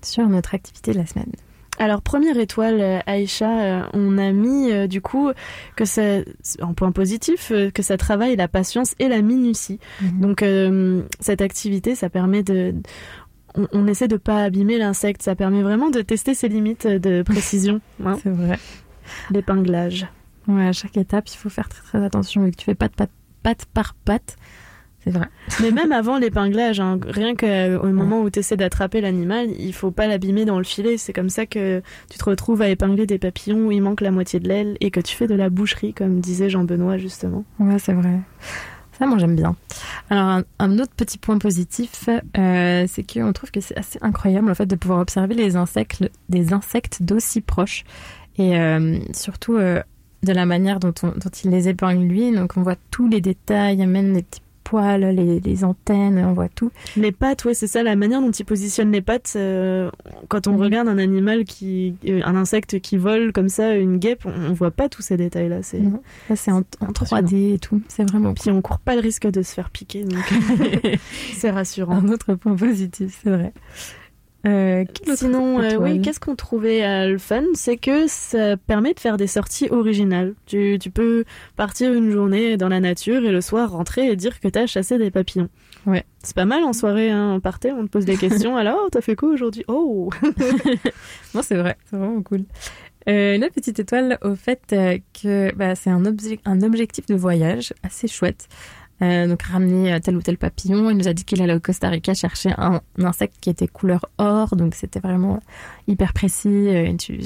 sur notre activité de la semaine. Alors première étoile, euh, Aïcha, euh, on a mis euh, du coup que ça, en point positif, que ça travaille la patience et la minutie. Donc euh, cette activité, ça permet de, on, on essaie de pas abîmer l'insecte, ça permet vraiment de tester ses limites de précision. hein. C'est vrai. L'épinglage. Ouais, à chaque étape, il faut faire très très attention vu que tu fais patte, patte, patte par patte. C'est vrai. Mais même avant l'épinglage, hein, rien qu'au moment où tu essaies d'attraper l'animal, il faut pas l'abîmer dans le filet. C'est comme ça que tu te retrouves à épingler des papillons où il manque la moitié de l'aile et que tu fais de la boucherie, comme disait Jean-Benoît justement. Ouais, c'est vrai. Ça, moi, j'aime bien. Alors, un, un autre petit point positif, euh, c'est qu'on trouve que c'est assez incroyable, en fait, de pouvoir observer les insectes, des insectes d'aussi proches. Et euh, surtout, euh, de la manière dont, on- dont il les épingle, lui. Donc, on voit tous les détails, même les petits poils, les, les antennes, on voit tout. Les pattes, ouais, c'est ça, la manière dont il positionne les pattes. euh, quand on Mhm. regarde un animal qui, euh, un insecte qui vole comme ça, une guêpe, on, on voit pas tous ces détails-là. C'est Non, Ça, c'est en, en 3D et tout. C'est vraiment Puis on court pas le risque de se faire piquer, donc c'est rassurant. un autre point positif, c'est vrai. Euh, Sinon, euh, oui, qu'est-ce qu'on trouvait euh, le fun? C'est que ça permet de faire des sorties originales. Tu, tu peux partir une journée dans la nature et le soir rentrer et dire que t'as chassé des papillons. Ouais. C'est pas mal en soirée, hein, on partait, on te pose des questions. Alors, t'as fait quoi aujourd'hui? Oh Non, c'est vrai, c'est vraiment cool. Euh, une autre petite étoile au fait euh, que bah, c'est un, obje- un objectif de voyage assez chouette. Euh, donc ramener euh, tel ou tel papillon. Il nous a dit qu'il allait au Costa Rica chercher un, un insecte qui était couleur or, donc c'était vraiment hyper précis. euh, et tu-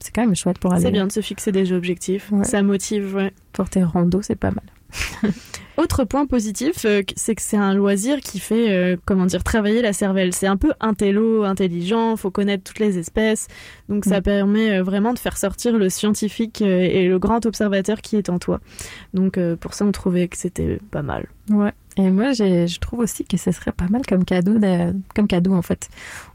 c'est quand même chouette pour aller. C'est bien de se fixer des objectifs. Ouais. Ça motive, ouais. Pour tes randos, c'est pas mal. Autre point positif, euh, c'est que c'est un loisir qui fait, euh, comment dire, travailler la cervelle. C'est un peu intello, intelligent, faut connaître toutes les espèces. Donc ça Mm. permet euh, vraiment de faire sortir le scientifique et le grand observateur qui est en toi. Donc euh, pour ça, on trouvait que c'était pas mal. Ouais. Et moi, je trouve aussi que ce serait pas mal comme cadeau, de- comme cadeau en fait.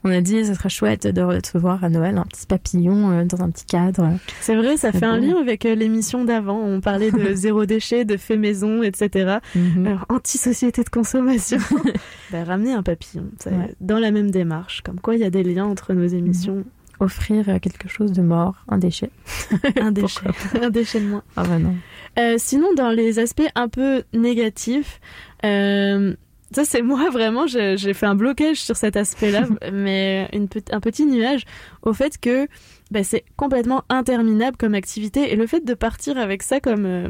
On a dit, ce serait chouette de recevoir à Noël un petit papillon euh, dans un petit cadre. C'est vrai, ça fait un lien avec l'émission d'avant. On parlait de zéro déchet, de fait maison, etc. Mhm. Alors, anti-société de consommation. bah, ramener un papillon, Ouais. dans la même démarche. Comme quoi, il y a des liens entre nos émissions. Offrir euh, quelque chose de mort, un déchet. Un déchet, un déchet de moins. Ah bah non. Euh, sinon, dans les aspects un peu négatifs, euh, ça c'est moi vraiment, j'ai j'ai fait un blocage sur cet aspect-là, mais une, un petit nuage au fait que bah, c'est complètement interminable comme activité et le fait de partir avec ça comme euh,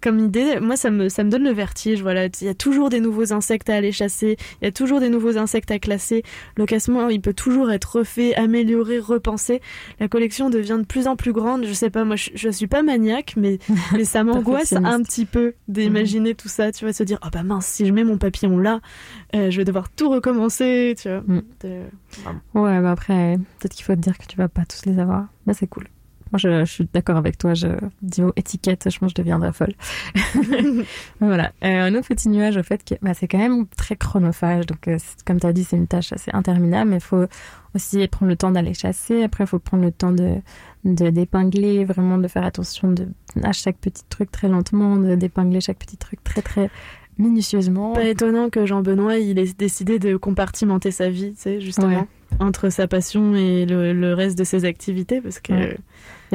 comme idée, moi ça me ça me donne le vertige. Voilà, il y a toujours des nouveaux insectes à aller chasser, il y a toujours des nouveaux insectes à classer. Le classement, il peut toujours être refait, amélioré, repensé. La collection devient de plus en plus grande. Je sais pas, moi je, je suis pas maniaque, mais mais ça m'angoisse un petit peu d'imaginer tout ça. Tu vas se dire, oh bah mince, si je mets mon papillon là, euh, je vais devoir tout recommencer. Tu vois. Mm. De- Ouais, bah après, peut-être qu'il faut te dire que tu vas pas tous les avoir. Mais c'est cool. Moi, je, je suis d'accord avec toi. Je, niveau étiquette, je pense que je deviendrai folle. voilà. Euh, un autre petit nuage, au fait, que bah, c'est quand même très chronophage. Donc, euh, comme tu as dit, c'est une tâche assez interminable. Mais il faut aussi prendre le temps d'aller chasser. Après, il faut prendre le temps de de- d'épingler, vraiment de faire attention de, à chaque petit truc très lentement, de d'épingler chaque petit truc très, très minutieusement. Pas étonnant que Jean-Benoît il ait décidé de compartimenter sa vie, tu sais, justement, Ouais. entre sa passion et le, le reste de ses activités, parce que Ouais.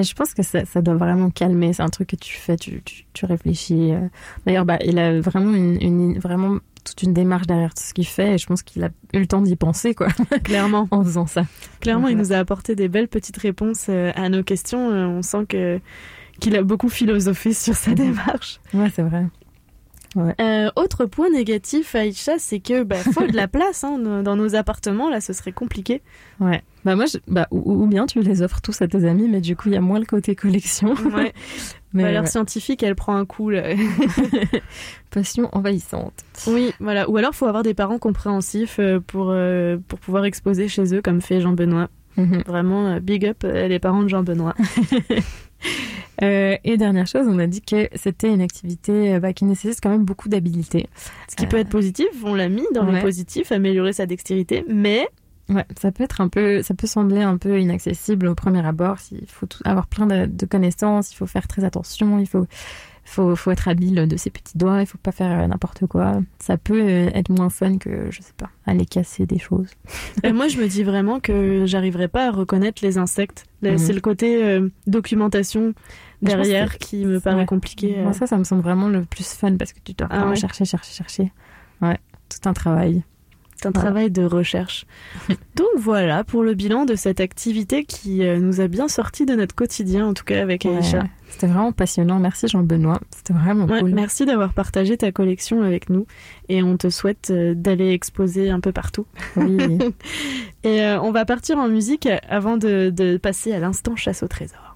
Je pense que ça, ça doit vraiment calmer. C'est un truc que tu fais, tu, tu, tu réfléchis. euh. D'ailleurs, bah, il a vraiment une, une- vraiment toute une démarche derrière tout ce qu'il fait. Et je pense qu'il a eu le temps d'y penser, quoi, clairement, en faisant ça. clairement, il nous a apporté des belles petites réponses euh, à nos questions. Euh, On sent que qu'il a beaucoup philosophé sur sa démarche. Ouais, c'est vrai. Euh, autre point négatif, Aïcha, c'est que bah, faut de la place hein, dans- nos appartements. Là, ce serait compliqué. Ouais. Bah, moi, je- bah, ou, ou bien tu les offres tous à tes amis, mais du coup, il y a moins le côté collection. Ouais. mais Valeur ouais. scientifique, elle prend un coup. Là. Passion envahissante. Oui, voilà. Ou alors, faut avoir des parents compréhensifs euh, pour, euh, pour pouvoir exposer chez eux, comme fait Jean-Benoît. Mhm. Vraiment, big up les parents de Jean-Benoît. Euh, et dernière chose, on a dit que c'était une activité euh, bah, qui nécessite quand même beaucoup d'habileté. Ce qui peut être positif, on l'a mis dans les ouais. positifs, améliorer sa dextérité, mais Ouais, ça peut être un peu, ça peut sembler un peu inaccessible au premier abord. Il faut tout- avoir plein de, de connaissances, il faut faire très attention, il faut, faut, faut être habile de ses petits doigts, il faut pas faire euh, n'importe quoi. Ça peut euh, être moins fun que, je sais pas, aller casser des choses. Et moi, je me dis vraiment que j'arriverai pas à reconnaître les insectes. Mhm. C'est le côté euh, documentation derrière qui me paraît Ouais. compliqué. Moi, ça, ça me semble vraiment le plus fun parce que tu dois Ah ouais. chercher, chercher, chercher. Ouais, tout un travail. C'est un Voilà. travail de recherche. Donc voilà pour le bilan de cette activité qui euh, nous a bien sorti de notre quotidien, en tout cas avec Ouais, Aïcha. C'était vraiment passionnant. Merci Jean-Benoît. C'était vraiment Ouais, cool. Merci d'avoir partagé ta collection avec nous et on te souhaite euh, d'aller exposer un peu partout. Oui. et euh, on va partir en musique avant de, de passer à l'instant chasse au trésor.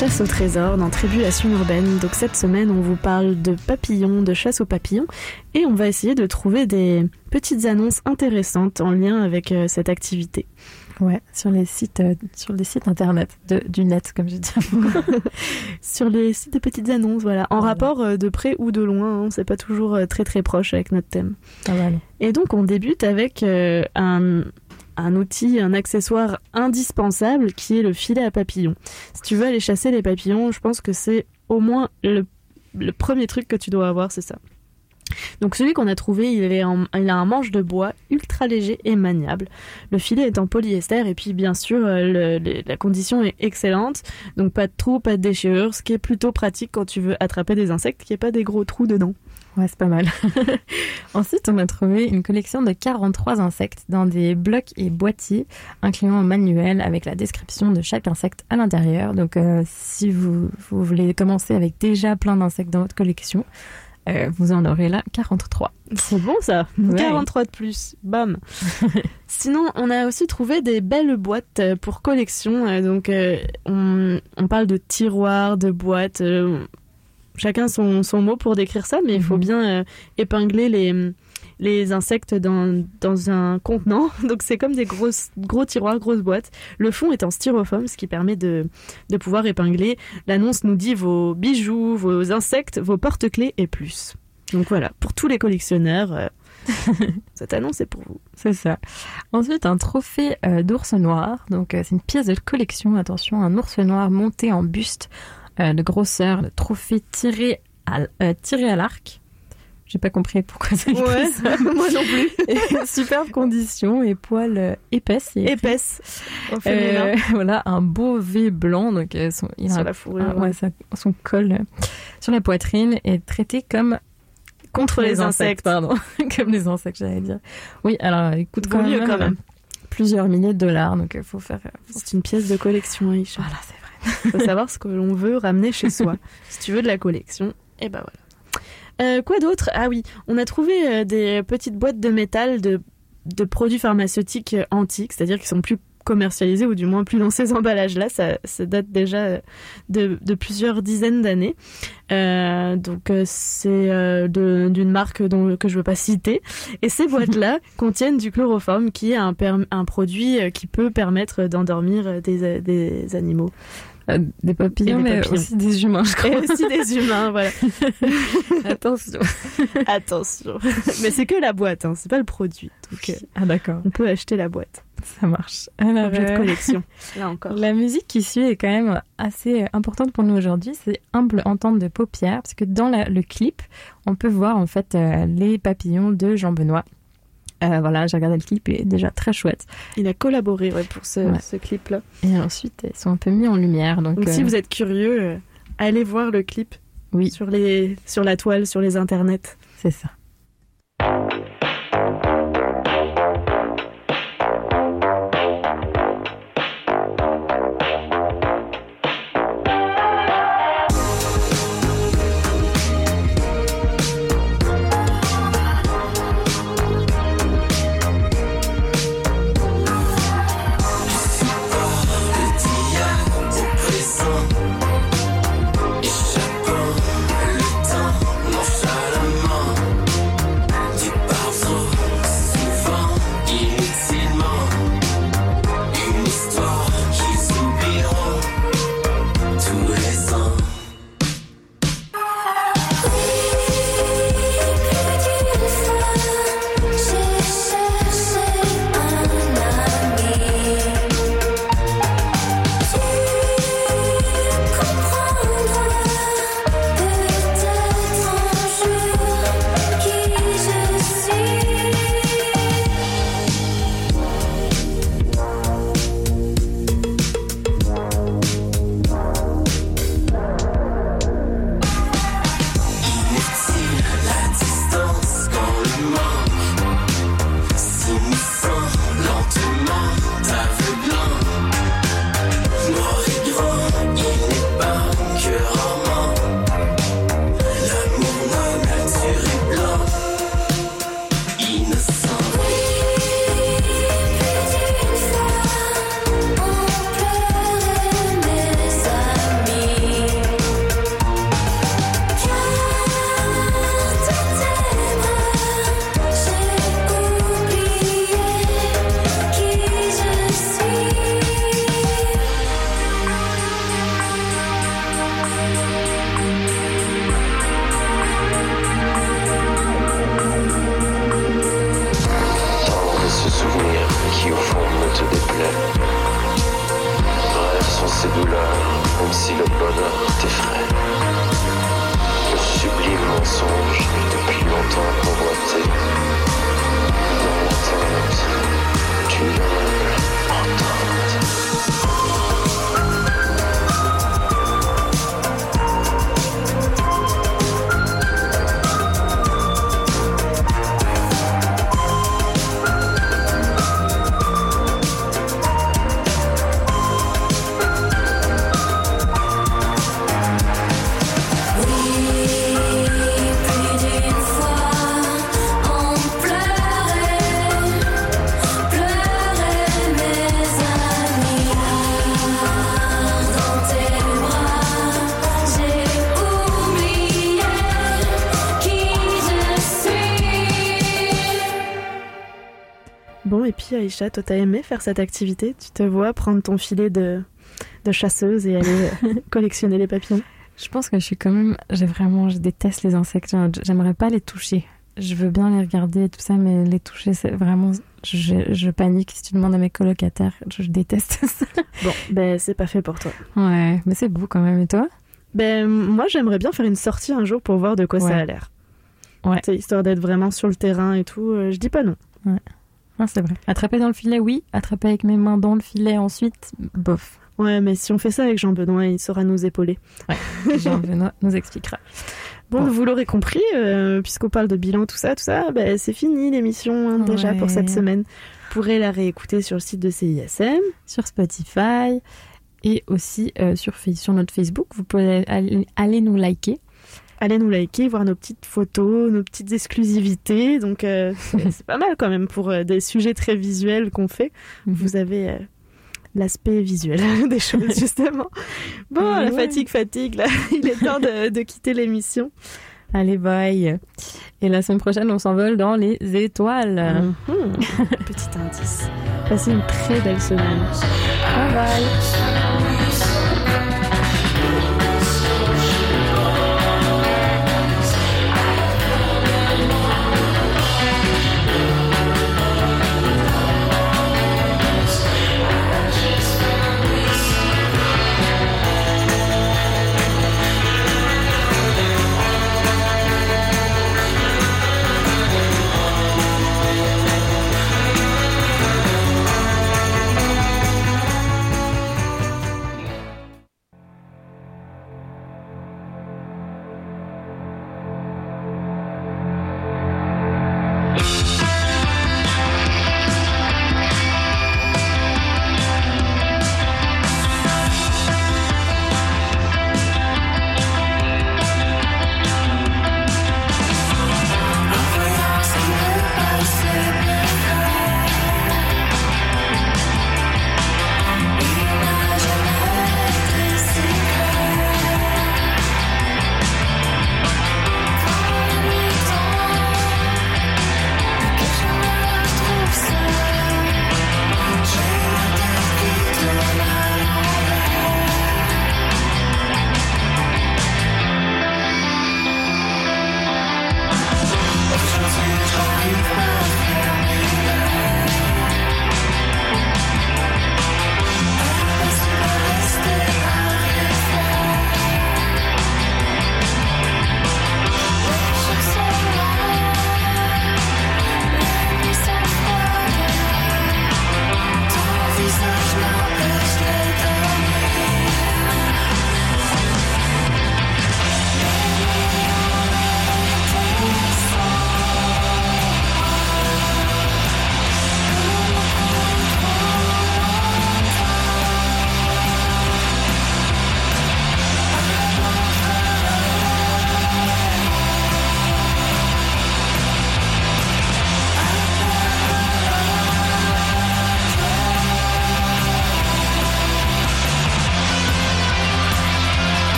Chasse au trésor dans Tribulation urbaine. Donc cette semaine, on vous parle de papillons, de chasse aux papillons, et on va essayer de trouver des petites annonces intéressantes en lien avec euh, cette activité. Ouais, sur les sites, euh, sur les sites internet de, du net, comme je dis. sur les sites de petites annonces, voilà, en rapport euh, de près ou de loin. Hein, c'est pas toujours très très proche avec notre thème. Ah, voilà. Et donc on débute avec un, un outil, un accessoire indispensable qui est le filet à papillons. Si tu veux aller chasser les papillons, je pense que c'est au moins le, premier truc que tu dois avoir, c'est ça. Donc celui qu'on a trouvé, il, est il a un manche de bois ultra léger et maniable. Le filet est en polyester et puis bien sûr euh, la condition est excellente. Donc pas de trous, pas de déchirures, ce qui est plutôt pratique quand tu veux attraper des insectes, qu'il n'y ait pas des gros trous dedans. Ouais, c'est pas mal. Ensuite, on a trouvé une collection de 43 insectes dans des blocs et boîtiers, incluant un manuel avec la description de chaque insecte à l'intérieur. Donc, euh, si vous, vous voulez commencer avec déjà plein d'insectes dans votre collection, euh, vous en aurez là 43. C'est bon ça Ouais. 43 de plus, bam Sinon, on a aussi trouvé des belles boîtes euh, pour collection. Donc, euh, on, on parle de tiroirs, de boîtes. euh, chacun son, son mot pour décrire ça, mais il faut bien euh, épingler les, les insectes dans, dans un contenant. Donc, c'est comme des grosses, gros tiroirs, grosses boîtes. Le fond est en styrofoam, ce qui permet de, de pouvoir épingler. L'annonce nous dit vos bijoux, vos insectes, vos porte-clés et plus. Donc voilà, pour tous les collectionneurs, euh, cette annonce est pour vous. C'est ça. Ensuite, un trophée euh, d'ours noir. Donc, euh, c'est une pièce de collection. Attention, un ours noir monté en buste de grosseur, le trophée tiré à, euh, tiré à l'arc. J'ai pas compris pourquoi c'est écrit Ouais, ça. moi non plus. Superbe condition et poils euh, épaisses. il y a écrit. Épaisse. Au féminin. Euh, voilà, un beau V blanc. Donc, euh, son, il Sur la fourrure, un- ouais, ouais. ça- son col euh, sur la poitrine est traité comme Contre les insectes. pardon, comme les insectes, j'allais dire. Oui, alors il coûte Vaut quand même, quand même. plusieurs milliers de dollars, donc il faut faire. C'est une pièce de collection, Aïcha. Voilà, c'est Il faut savoir ce que l'on veut ramener chez soi. si tu veux de la collection, et ben voilà. Euh, quoi d'autre? Ah oui, on a trouvé euh, des petites boîtes de métal de, de produits pharmaceutiques euh, antiques, c'est-à-dire qui sont plus commercialisés ou du moins plus dans ces emballages-là. Ça, ça date déjà de, de plusieurs dizaines d'années. Euh, donc c'est d'une marque dont, que je veux pas citer. Et ces boîtes-là contiennent du chloroforme, qui est un, un produit qui peut permettre d'endormir des, des animaux. Euh, des papillons, des mais papillons. aussi des humains, je crois. Et aussi des humains, voilà. Attention. Attention. Mais c'est que la boîte, hein, c'est pas le produit. Donc, euh, Ah d'accord, on peut acheter la boîte. ça marche. Alors, Objet de euh, collection. Là encore. La musique qui suit est quand même assez importante pour nous aujourd'hui. C'est Humble Entente de paupières, parce que dans la- le clip, on peut voir en fait euh, les papillons de Jean Benoît. Euh, voilà, j'ai regardé le clip, il est déjà très chouette. Il a collaboré ouais, pour ce, Ouais. ce clip-là. Et ensuite, ils sont un peu mis en lumière. Donc, Donc si euh, vous êtes curieux, euh, allez voir le clip oui, sur, les, sur la toile, sur les internets. c'est ça. Et puis Aïcha, toi, t'as aimé faire cette activité? Tu te vois prendre ton filet de, de chasseuse et aller euh, collectionner les papillons? Je pense que je suis quand même. J'ai vraiment. Je déteste les insectes. J'aimerais pas les toucher. Je veux bien les regarder et tout ça, mais les toucher, c'est vraiment. Je, je panique si tu demandes à mes colocataires. Je, je déteste ça. Bon, ben, c'est pas fait pour toi. Ouais, mais c'est beau quand même. Et toi? Ben, moi, j'aimerais bien faire une sortie un jour pour voir de quoi ça a l'air. Ouais. C'est histoire d'être vraiment sur le terrain et tout. euh, je dis pas non. Ouais. Ah, c'est vrai. Attraper dans le filet, oui. Attraper avec mes mains dans le filet ensuite, bof. Ouais, mais si on fait ça avec Jean-Benoît, il saura nous épauler. Ouais. Jean-Benoît nous expliquera. Bon, vous l'aurez compris, euh, puisqu'on parle de bilan, tout ça, tout ça, ben, c'est fini l'émission hein, déjà Ouais. pour cette semaine. Vous pourrez la réécouter sur le site de CISM. Sur Spotify et aussi euh, sur, notre Facebook. Vous pouvez aller, aller nous liker. Allez nous liker, voir nos petites photos, nos petites exclusivités. Donc, euh, c'est pas mal quand même pour euh, des sujets très visuels qu'on fait. Mhm. Vous avez euh, l'aspect visuel des choses, justement. Bon, Mais la ouais. fatigue, fatigue, là. Il est temps de, de quitter l'émission. Allez, bye. Et la semaine prochaine, on s'envole dans les étoiles. Mhm. Petit indice. Passez une très belle semaine. Bye bye.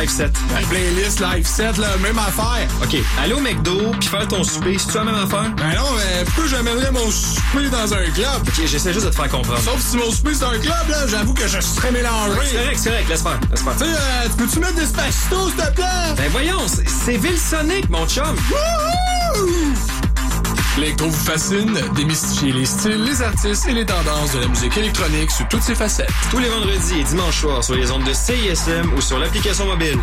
Live set. La playlist live set, là, même affaire. OK, aller au McDo puis faire ton souper, c'est-tu la même affaire? Ben non, mais pourquoi j'amènerais mon souper dans un club? OK, j'essaie juste de te faire comprendre. Sauf si mon souper c'est un club, là, j'avoue que je serais mélangé. C'est correct, c'est correct, laisse faire, laisse faire. Tu sais, euh, tu peux-tu mettre des spacitos, s'il te plaît? Ben voyons, c'est- Ville Sonic, mon chum! L'électro vous fascine, démystifiez les styles, les artistes et les tendances de la musique électronique sous toutes ses facettes. Tous les vendredis et dimanches soirs sur les ondes de CISM ou sur l'application mobile.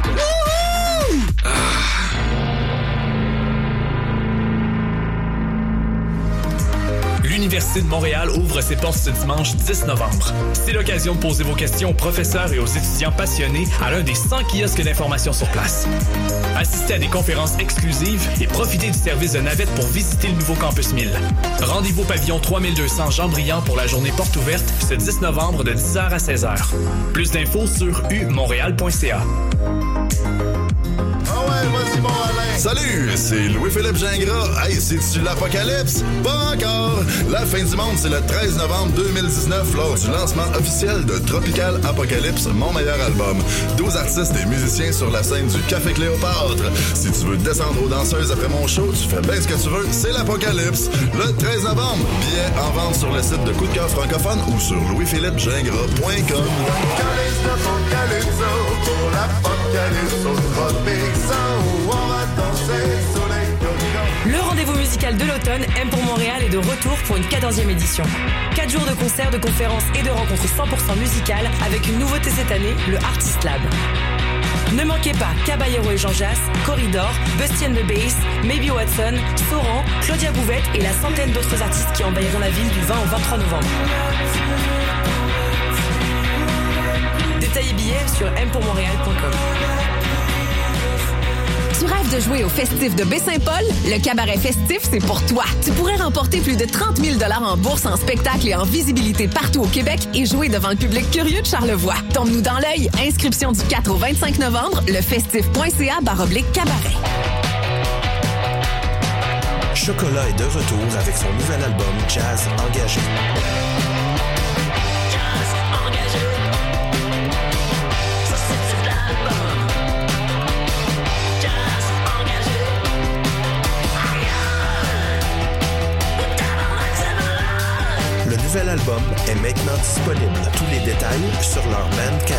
L'Université de Montréal ouvre ses portes ce dimanche 10 novembre. C'est l'occasion de poser vos questions aux professeurs et aux étudiants passionnés à l'un des 100 kiosques d'information sur place. Assistez à des conférences exclusives et profitez du service de navette pour visiter le nouveau campus 1000. Rendez-vous au pavillon 3200 Jean-Briand pour la journée porte ouverte ce 10 novembre de 10h à 16h. Plus d'infos sur umontréal.ca. Salut, c'est Louis-Philippe Gingras. Hey, c'est-tu l'apocalypse? Pas encore! La fin du monde, c'est le 13 novembre 2019 lors du lancement officiel de Tropical Apocalypse, mon meilleur album. 12 artistes et musiciens sur la scène du Café Cléopâtre. Si tu veux descendre aux danseuses après mon show, tu fais bien ce que tu veux, c'est l'apocalypse. Le 13 novembre, billets en vente sur le site de Coup de cœur francophone ou sur louisphilippegingras.com. Le rendez-vous musical de l'automne, M pour Montréal, est de retour pour une 14e édition. 4 jours de concerts, de conférences et de rencontres 100% musicales avec une nouveauté cette année, le Artist Lab. Ne manquez pas Caballero et Jean Jass, Corridor, Busty and the Bass, Maybe Watson, Soran, Claudia Bouvette et la centaine d'autres artistes qui envahiront la ville du 20 au 23 novembre. Détails et billets sur mpourmontréal.com. Tu rêves de jouer au festif de Baie-Saint-Paul? Le cabaret festif, c'est pour toi. Tu pourrais remporter plus de 30 000 en bourse, en spectacle et en visibilité partout au Québec et jouer devant le public curieux de Charlevoix. Tombe-nous dans l'œil. Inscription du 4 au 25 novembre, lefestif.ca baroblique cabaret. Chocolat est de retour avec son nouvel album Jazz Engagé. Nouvel album est maintenant disponible. Tous les détails sur leur Bandcamp.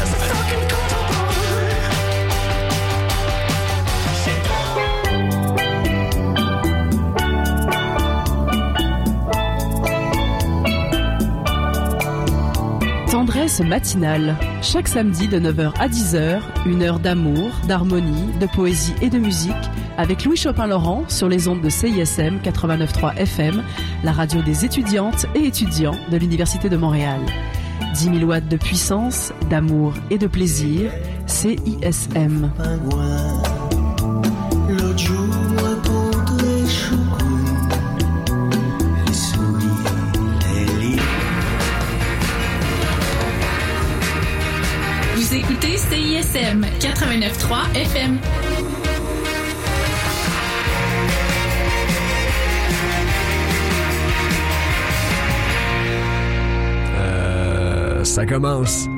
Tendresse matinale. Chaque samedi de 9h à 10h, une heure d'amour, d'harmonie, de poésie et de musique avec Louis Chopin-Laurent sur les ondes de CISM 89.3 FM, la radio des étudiantes et étudiants de l'Université de Montréal. 10 000 watts de puissance, d'amour et de plaisir, CISM. Vous écoutez CISM 89.3 FM. Ça commence.